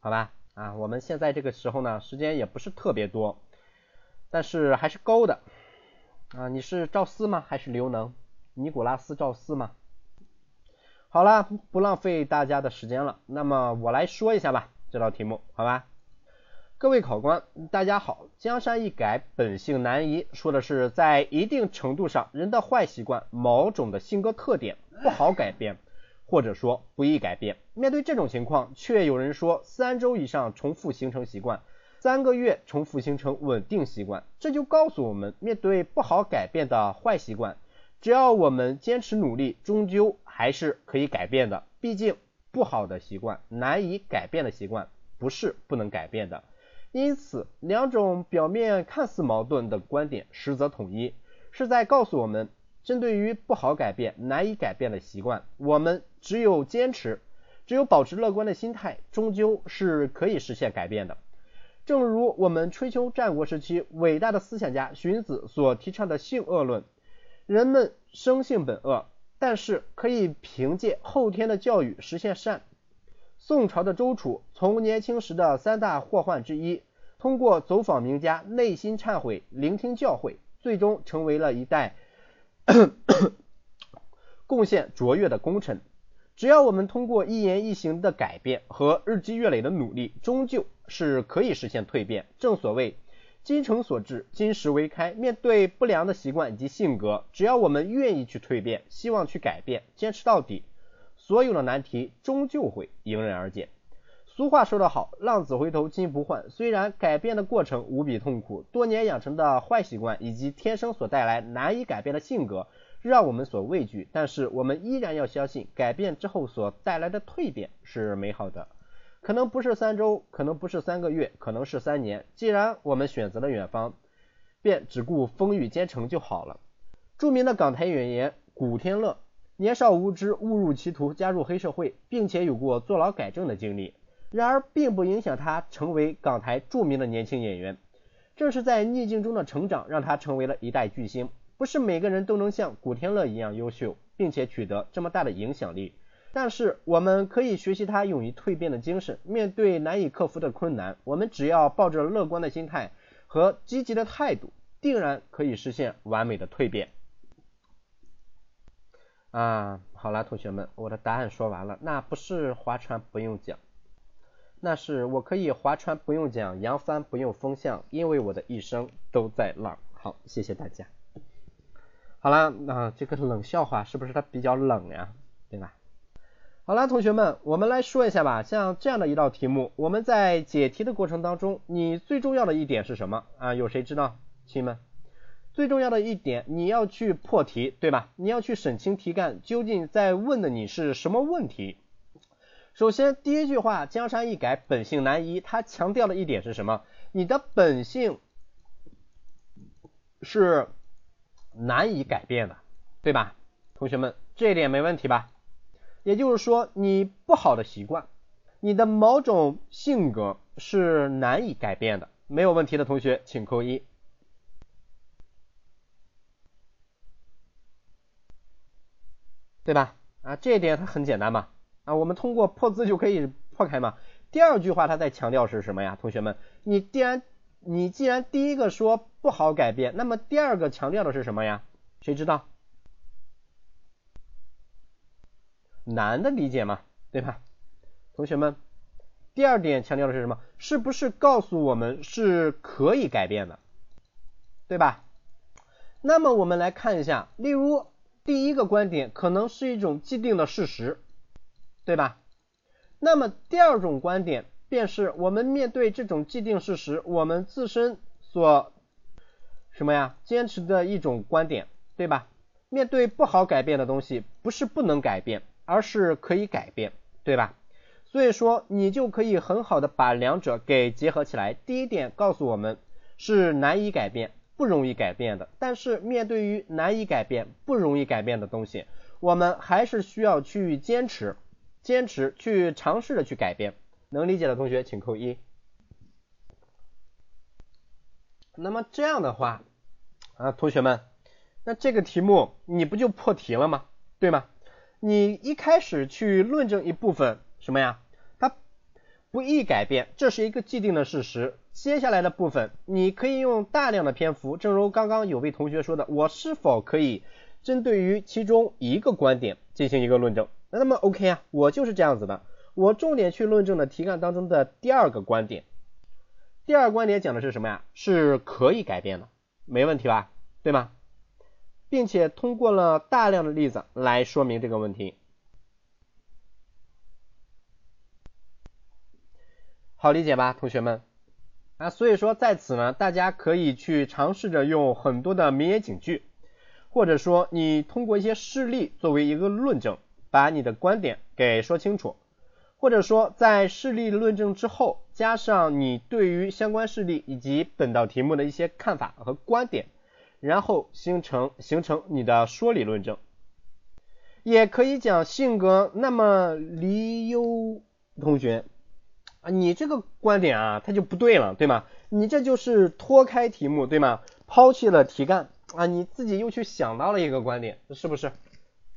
[SPEAKER 1] 好吧？啊，我们现在这个时候呢，时间也不是特别多，但是还是高的。啊，你是赵四吗？还是刘能？尼古拉斯赵四吗？好了，不浪费大家的时间了。那么我来说一下吧，这道题目，好吧？各位考官，大家好。江山易改，本性难移，说的是在一定程度上，人的坏习惯、某种的性格特点不好改变，或者说不易改变。面对这种情况，却有人说三周以上重复形成习惯。三个月重复形成稳定习惯，这就告诉我们，面对不好改变的坏习惯，只要我们坚持努力，终究还是可以改变的。毕竟，不好的习惯、难以改变的习惯，不是不能改变的。因此，两种表面看似矛盾的观点，实则统一，是在告诉我们，针对于不好改变、难以改变的习惯，我们只有坚持，只有保持乐观的心态，终究是可以实现改变的。正如我们春秋战国时期伟大的思想家荀子所提倡的性恶论，人们生性本恶，但是可以凭借后天的教育实现善。宋朝的周楚从年轻时的三大祸患之一，通过走访名家，内心忏悔，聆听教诲，最终成为了一代 贡献卓越的功臣。只要我们通过一言一行的改变和日积月累的努力，终究是可以实现蜕变。正所谓精诚所至，金石为开。面对不良的习惯以及性格，只要我们愿意去蜕变，希望去改变，坚持到底，所有的难题终究会迎刃而解。俗话说得好，浪子回头金不换。虽然改变的过程无比痛苦，多年养成的坏习惯以及天生所带来难以改变的性格。让我们所畏惧，但是我们依然要相信，改变之后所带来的蜕变是美好的。可能不是三周，可能不是三个月，可能是三年。既然我们选择了远方，便只顾风雨兼程就好了。著名的港台演员古天乐，年少无知，误入歧途，加入黑社会，并且有过坐牢改正的经历。然而，并不影响他成为港台著名的年轻演员。正是在逆境中的成长，让他成为了一代巨星。不是每个人都能像古天乐一样优秀，并且取得这么大的影响力。但是我们可以学习他勇于蜕变的精神。面对难以克服的困难，我们只要抱着乐观的心态和积极的态度，定然可以实现完美的蜕变。啊，好了，同学们，我的答案说完了。那不是划船不用桨，那是我可以划船不用桨，扬帆不用风向，因为我的一生都在浪。好，谢谢大家。好了，那这个冷笑话是不是它比较冷呀？对吧？好了，同学们，我们来说一下吧。像这样的一道题目，我们在解题的过程当中，你最重要的一点是什么啊？有谁知道，亲们？最重要的一点，你要去破题，对吧？你要去审清题干，究竟在问的你是什么问题？首先，第一句话“江山易改，本性难移”，它强调的一点是什么？你的本性是。难以改变的，对吧？同学们，这一点没问题吧？也就是说，你不好的习惯，你的某种性格是难以改变的。没有问题的同学，请扣一，对吧？啊，这一点它很简单嘛。啊，我们通过破字就可以破开嘛。第二句话，它在强调是什么呀？同学们，你既然你既然第一个说不好改变，那么第二个强调的是什么呀？谁知道？难的理解嘛，对吧？同学们，第二点强调的是什么？是不是告诉我们是可以改变的，对吧？那么我们来看一下，例如第一个观点可能是一种既定的事实，对吧？那么第二种观点。便是我们面对这种既定事实，我们自身所什么呀坚持的一种观点，对吧？面对不好改变的东西，不是不能改变，而是可以改变，对吧？所以说，你就可以很好的把两者给结合起来。第一点告诉我们，是难以改变、不容易改变的。但是面对于难以改变、不容易改变的东西，我们还是需要去坚持、坚持去尝试着去改变。能理解的同学请扣一。那么这样的话啊，同学们，那这个题目你不就破题了吗？对吗？你一开始去论证一部分什么呀？它不易改变，这是一个既定的事实。接下来的部分，你可以用大量的篇幅，正如刚刚有位同学说的，我是否可以针对于其中一个观点进行一个论证？那么 OK 啊，我就是这样子的。我重点去论证的题干当中的第二个观点。第二个观点讲的是什么呀？是可以改变的，没问题吧？对吗？并且通过了大量的例子来说明这个问题，好理解吧，同学们？啊，所以说在此呢，大家可以去尝试着用很多的名言警句，或者说你通过一些事例作为一个论证，把你的观点给说清楚，或者说在事例论证之后，加上你对于相关事例以及本道题目的一些看法和观点。然后形成形成你的说理论证，也可以讲性格。那么李优同学啊，你这个观点啊，它就不对了，对吗？你这就是脱开题目，对吗？抛弃了题干啊，你自己又去想到了一个观点，是不是？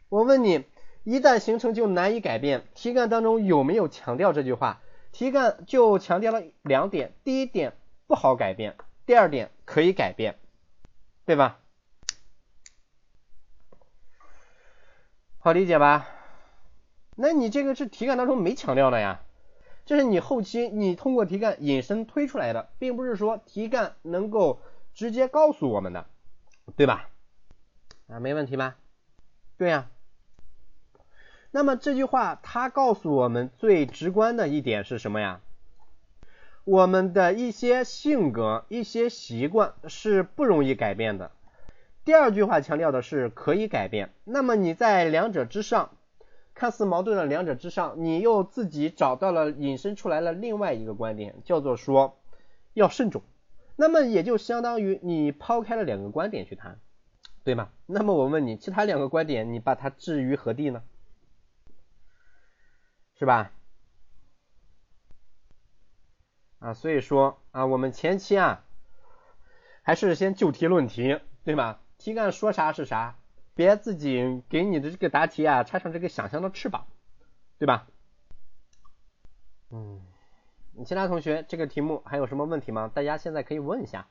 [SPEAKER 1] 我问你，一旦形成就难以改变，题干当中有没有强调这句话？题干就强调了两点，第一点不好改变，第二点可以改变。对吧？好理解吧？那你这个是题干当中没强调的呀，这是你后期你通过题干引申推出来的，并不是说题干能够直接告诉我们的，对吧？啊，没问题吧？对呀。那么这句话它告诉我们最直观的一点是什么呀？我们的一些性格、一些习惯是不容易改变的。第二句话强调的是可以改变。那么你在两者之上，看似矛盾的两者之上，你又自己找到了引申出来了另外一个观点，叫做说要慎重。那么也就相当于你抛开了两个观点去谈，对吗？那么我问你，其他两个观点你把它置于何地呢？是吧？啊，所以说啊，我们前期啊，还是先就题论题，对吧？题干说啥是啥，别自己给你的这个答题啊插上这个想象的翅膀，对吧？嗯，你其他同学这个题目还有什么问题吗？大家现在可以问一下，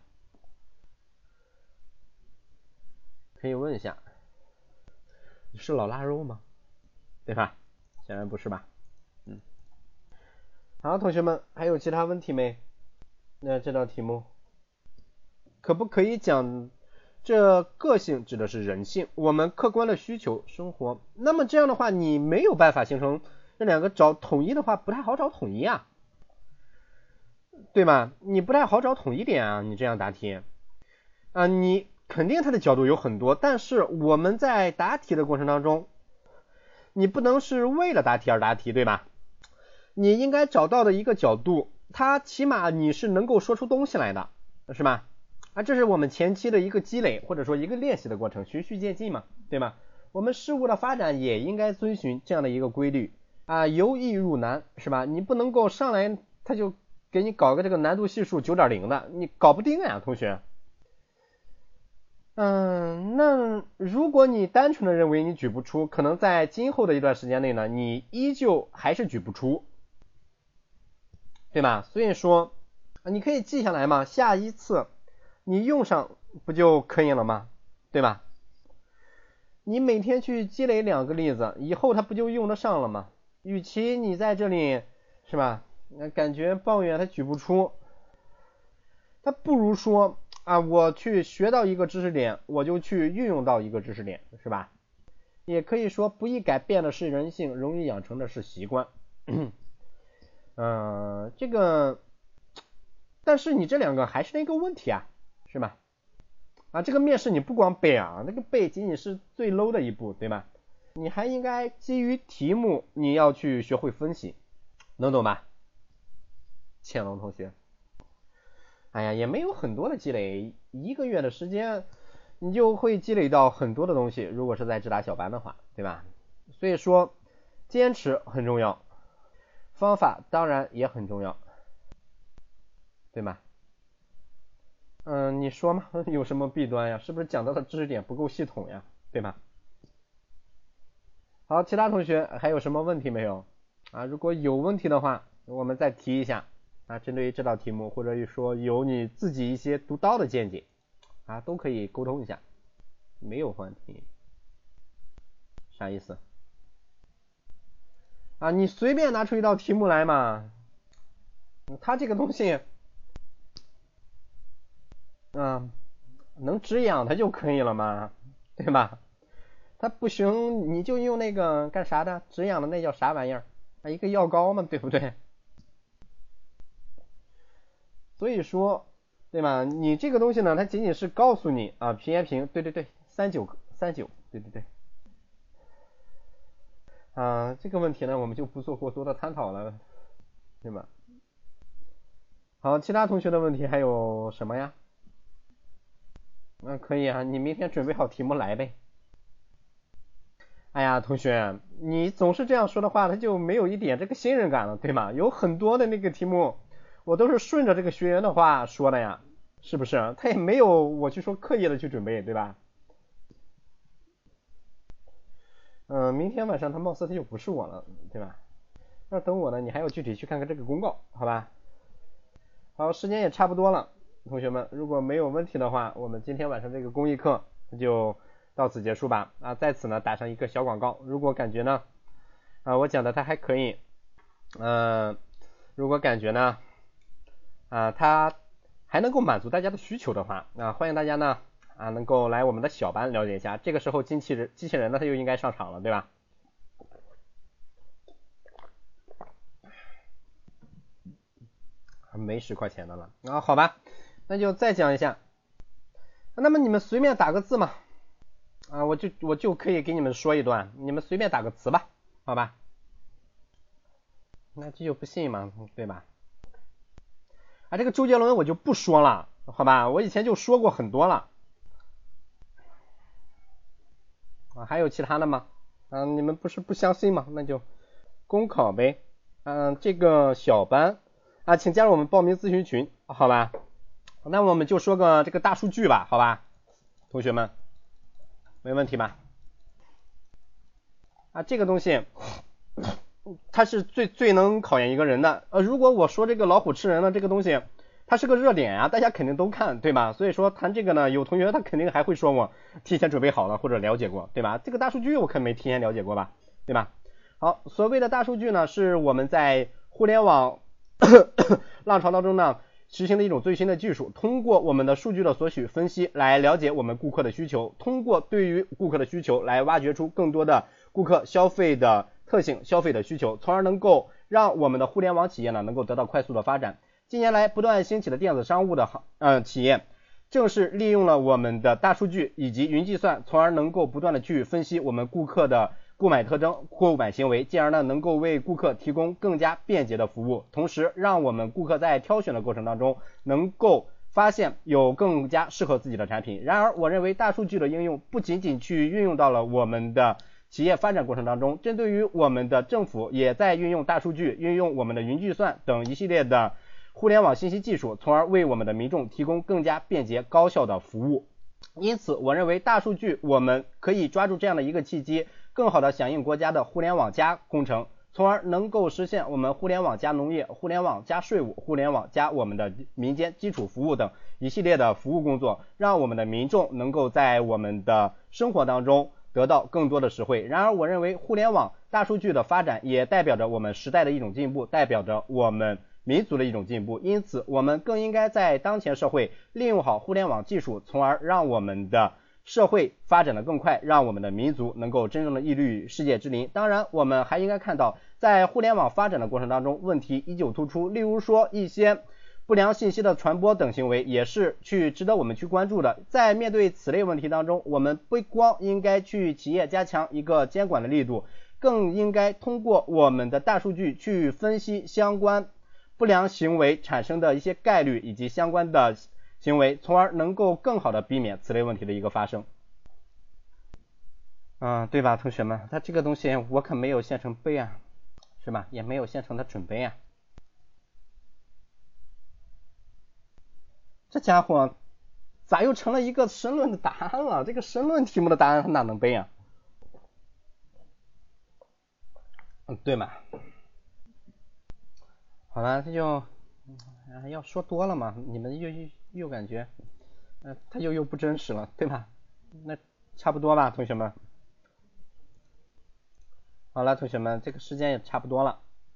[SPEAKER 1] 可以问一下，是老腊肉吗？对吧？显然不是吧？嗯好，同学们还有其他问题没？那这道题目可不可以讲这个性指的是人性，我们客观的需求生活。那么这样的话，你没有办法形成这两个找统一的话，不太好找统一啊，对吧？你不太好找统一点啊，你这样答题啊，你肯定它的角度有很多，但是我们在答题的过程当中，你不能是为了答题而答题，对吧？你应该找到的一个角度，它起码你是能够说出东西来的，是吧？啊，这是我们前期的一个积累或者说一个练习的过程，循序渐进嘛，对吗？我们事物的发展也应该遵循这样的一个规律啊，由易入难，是吧？你不能够上来他就给你搞个这个难度系数九点零的，你搞不定呀，同学。嗯，那如果你单纯的认为你举不出，可能在今后的一段时间内呢，你依旧还是举不出。对吧？所以说，你可以记下来嘛，下一次你用上不就可以了吗？对吧？你每天去积累两个例子，以后它不就用得上了吗？与其你在这里是吧，感觉抱怨他举不出，他不如说啊，我去学到一个知识点，我就去运用到一个知识点，是吧？也可以说，不易改变的是人性，容易养成的是习惯。嗯，这个，但是你这两个还是那个问题啊，是吧？啊，这个面试你不光背啊，那个背仅仅是最 low 的一步，对吧？你还应该基于题目，你要去学会分析，能懂吧？潜龙同学，哎呀，也没有很多的积累，一个月的时间，你就会积累到很多的东西。如果是在智达小班的话，对吧？所以说，坚持很重要，方法当然也很重要，对吗？嗯，你说嘛，有什么弊端呀？是不是讲到的知识点不够系统呀？对吧？好，其他同学还有什么问题没有？啊，如果有问题的话，我们再提一下。啊，针对于这道题目，或者说有你自己一些独到的见解，啊，都可以沟通一下，没有问题。啥意思？啊，你随便拿出一道题目来嘛，它这个东西，嗯，能止痒它就可以了嘛，对吧？它不行，你就用那个干啥的？止痒的那叫啥玩意儿？啊，一个药膏嘛，对不对？所以说，对吧？你这个东西呢，它仅仅是告诉你啊，平延平，对对对，三九三九，对对对。啊，这个问题呢，我们就不做过多的探讨了，对吧？好，其他同学的问题还有什么呀？那可以啊，你明天准备好题目来呗。哎呀，同学，你总是这样说的话，他就没有一点这个信任感了，对吗？有很多的那个题目。我都是顺着这个学员的话说的呀，是不是？他也没有我去说刻意的去准备，对吧？嗯，明天晚上他貌似他就不是我了，对吧？那等我呢，你还要具体去看看这个公告，好吧？好，时间也差不多了，同学们，如果没有问题的话，我们今天晚上这个公益课就到此结束吧。啊，在此呢打上一个小广告，如果感觉呢，啊，我讲的它还可以，嗯，如果感觉呢。啊，它还能够满足大家的需求的话，啊，欢迎大家呢啊能够来我们的小班了解一下。这个时候机器人机器人呢，它就应该上场了，对吧？没十块钱的了啊，好吧，那就再讲一下。那么你们随便打个字嘛，啊，我就我就可以给你们说一段，你们随便打个词吧，好吧？那这就不信嘛，对吧？啊，这个周杰伦我就不说了，好吧，我以前就说过很多了。啊，还有其他的吗？嗯，你们不是不相信吗？那就公考呗。嗯，这个小班啊，请加入我们报名咨询群，好吧？那我们就说个这个大数据吧，好吧？同学们，没问题吧？啊，这个东西。它是最最能考验一个人的。呃，如果我说这个老虎吃人的这个东西，它是个热点啊，大家肯定都看，对吧？所以说谈这个呢，有同学他肯定还会说我提前准备好了或者了解过，对吧？这个大数据我可没提前了解过吧，对吧？好，所谓的大数据呢，是我们在互联网 浪潮当中呢实行的一种最新的技术，通过我们的数据的索取分析来了解我们顾客的需求，通过对于顾客的需求来挖掘出更多的顾客消费的。特性消费的需求，从而能够让我们的互联网企业呢能够得到快速的发展。近年来不断兴起的电子商务的行嗯企业，正是利用了我们的大数据以及云计算，从而能够不断的去分析我们顾客的购买特征、购买行为，进而呢能够为顾客提供更加便捷的服务，同时让我们顾客在挑选的过程当中能够发现有更加适合自己的产品。然而，我认为大数据的应用不仅仅去运用到了我们的。企业发展过程当中，针对于我们的政府也在运用大数据、运用我们的云计算等一系列的互联网信息技术，从而为我们的民众提供更加便捷高效的服务。因此，我认为大数据我们可以抓住这样的一个契机，更好的响应国家的互联网加工程，从而能够实现我们互联网加农业、互联网加税务、互联网加我们的民间基础服务等一系列的服务工作，让我们的民众能够在我们的生活当中。得到更多的实惠。然而，我认为互联网大数据的发展也代表着我们时代的一种进步，代表着我们民族的一种进步。因此，我们更应该在当前社会利用好互联网技术，从而让我们的社会发展的更快，让我们的民族能够真正的屹立于世界之林。当然，我们还应该看到，在互联网发展的过程当中，问题依旧突出。例如说一些。不良信息的传播等行为也是去值得我们去关注的。在面对此类问题当中，我们不光应该去企业加强一个监管的力度，更应该通过我们的大数据去分析相关。不良行为产生的一些概率以及相关的行为，从而能够更好的避免此类问题的一个发生。嗯，对吧，同学们？他这个东西我可没有现成背啊，是吧？也没有现成的准备啊。这家伙咋又成了一个申论的答案了？这个申论题目的答案他哪能背啊？嗯，对嘛？好了，这就要说多了嘛，你们又又又感觉，呃，它又又不真实了，对吧？那差不多吧，同学们。好了，同学们，这个时间也差不多了。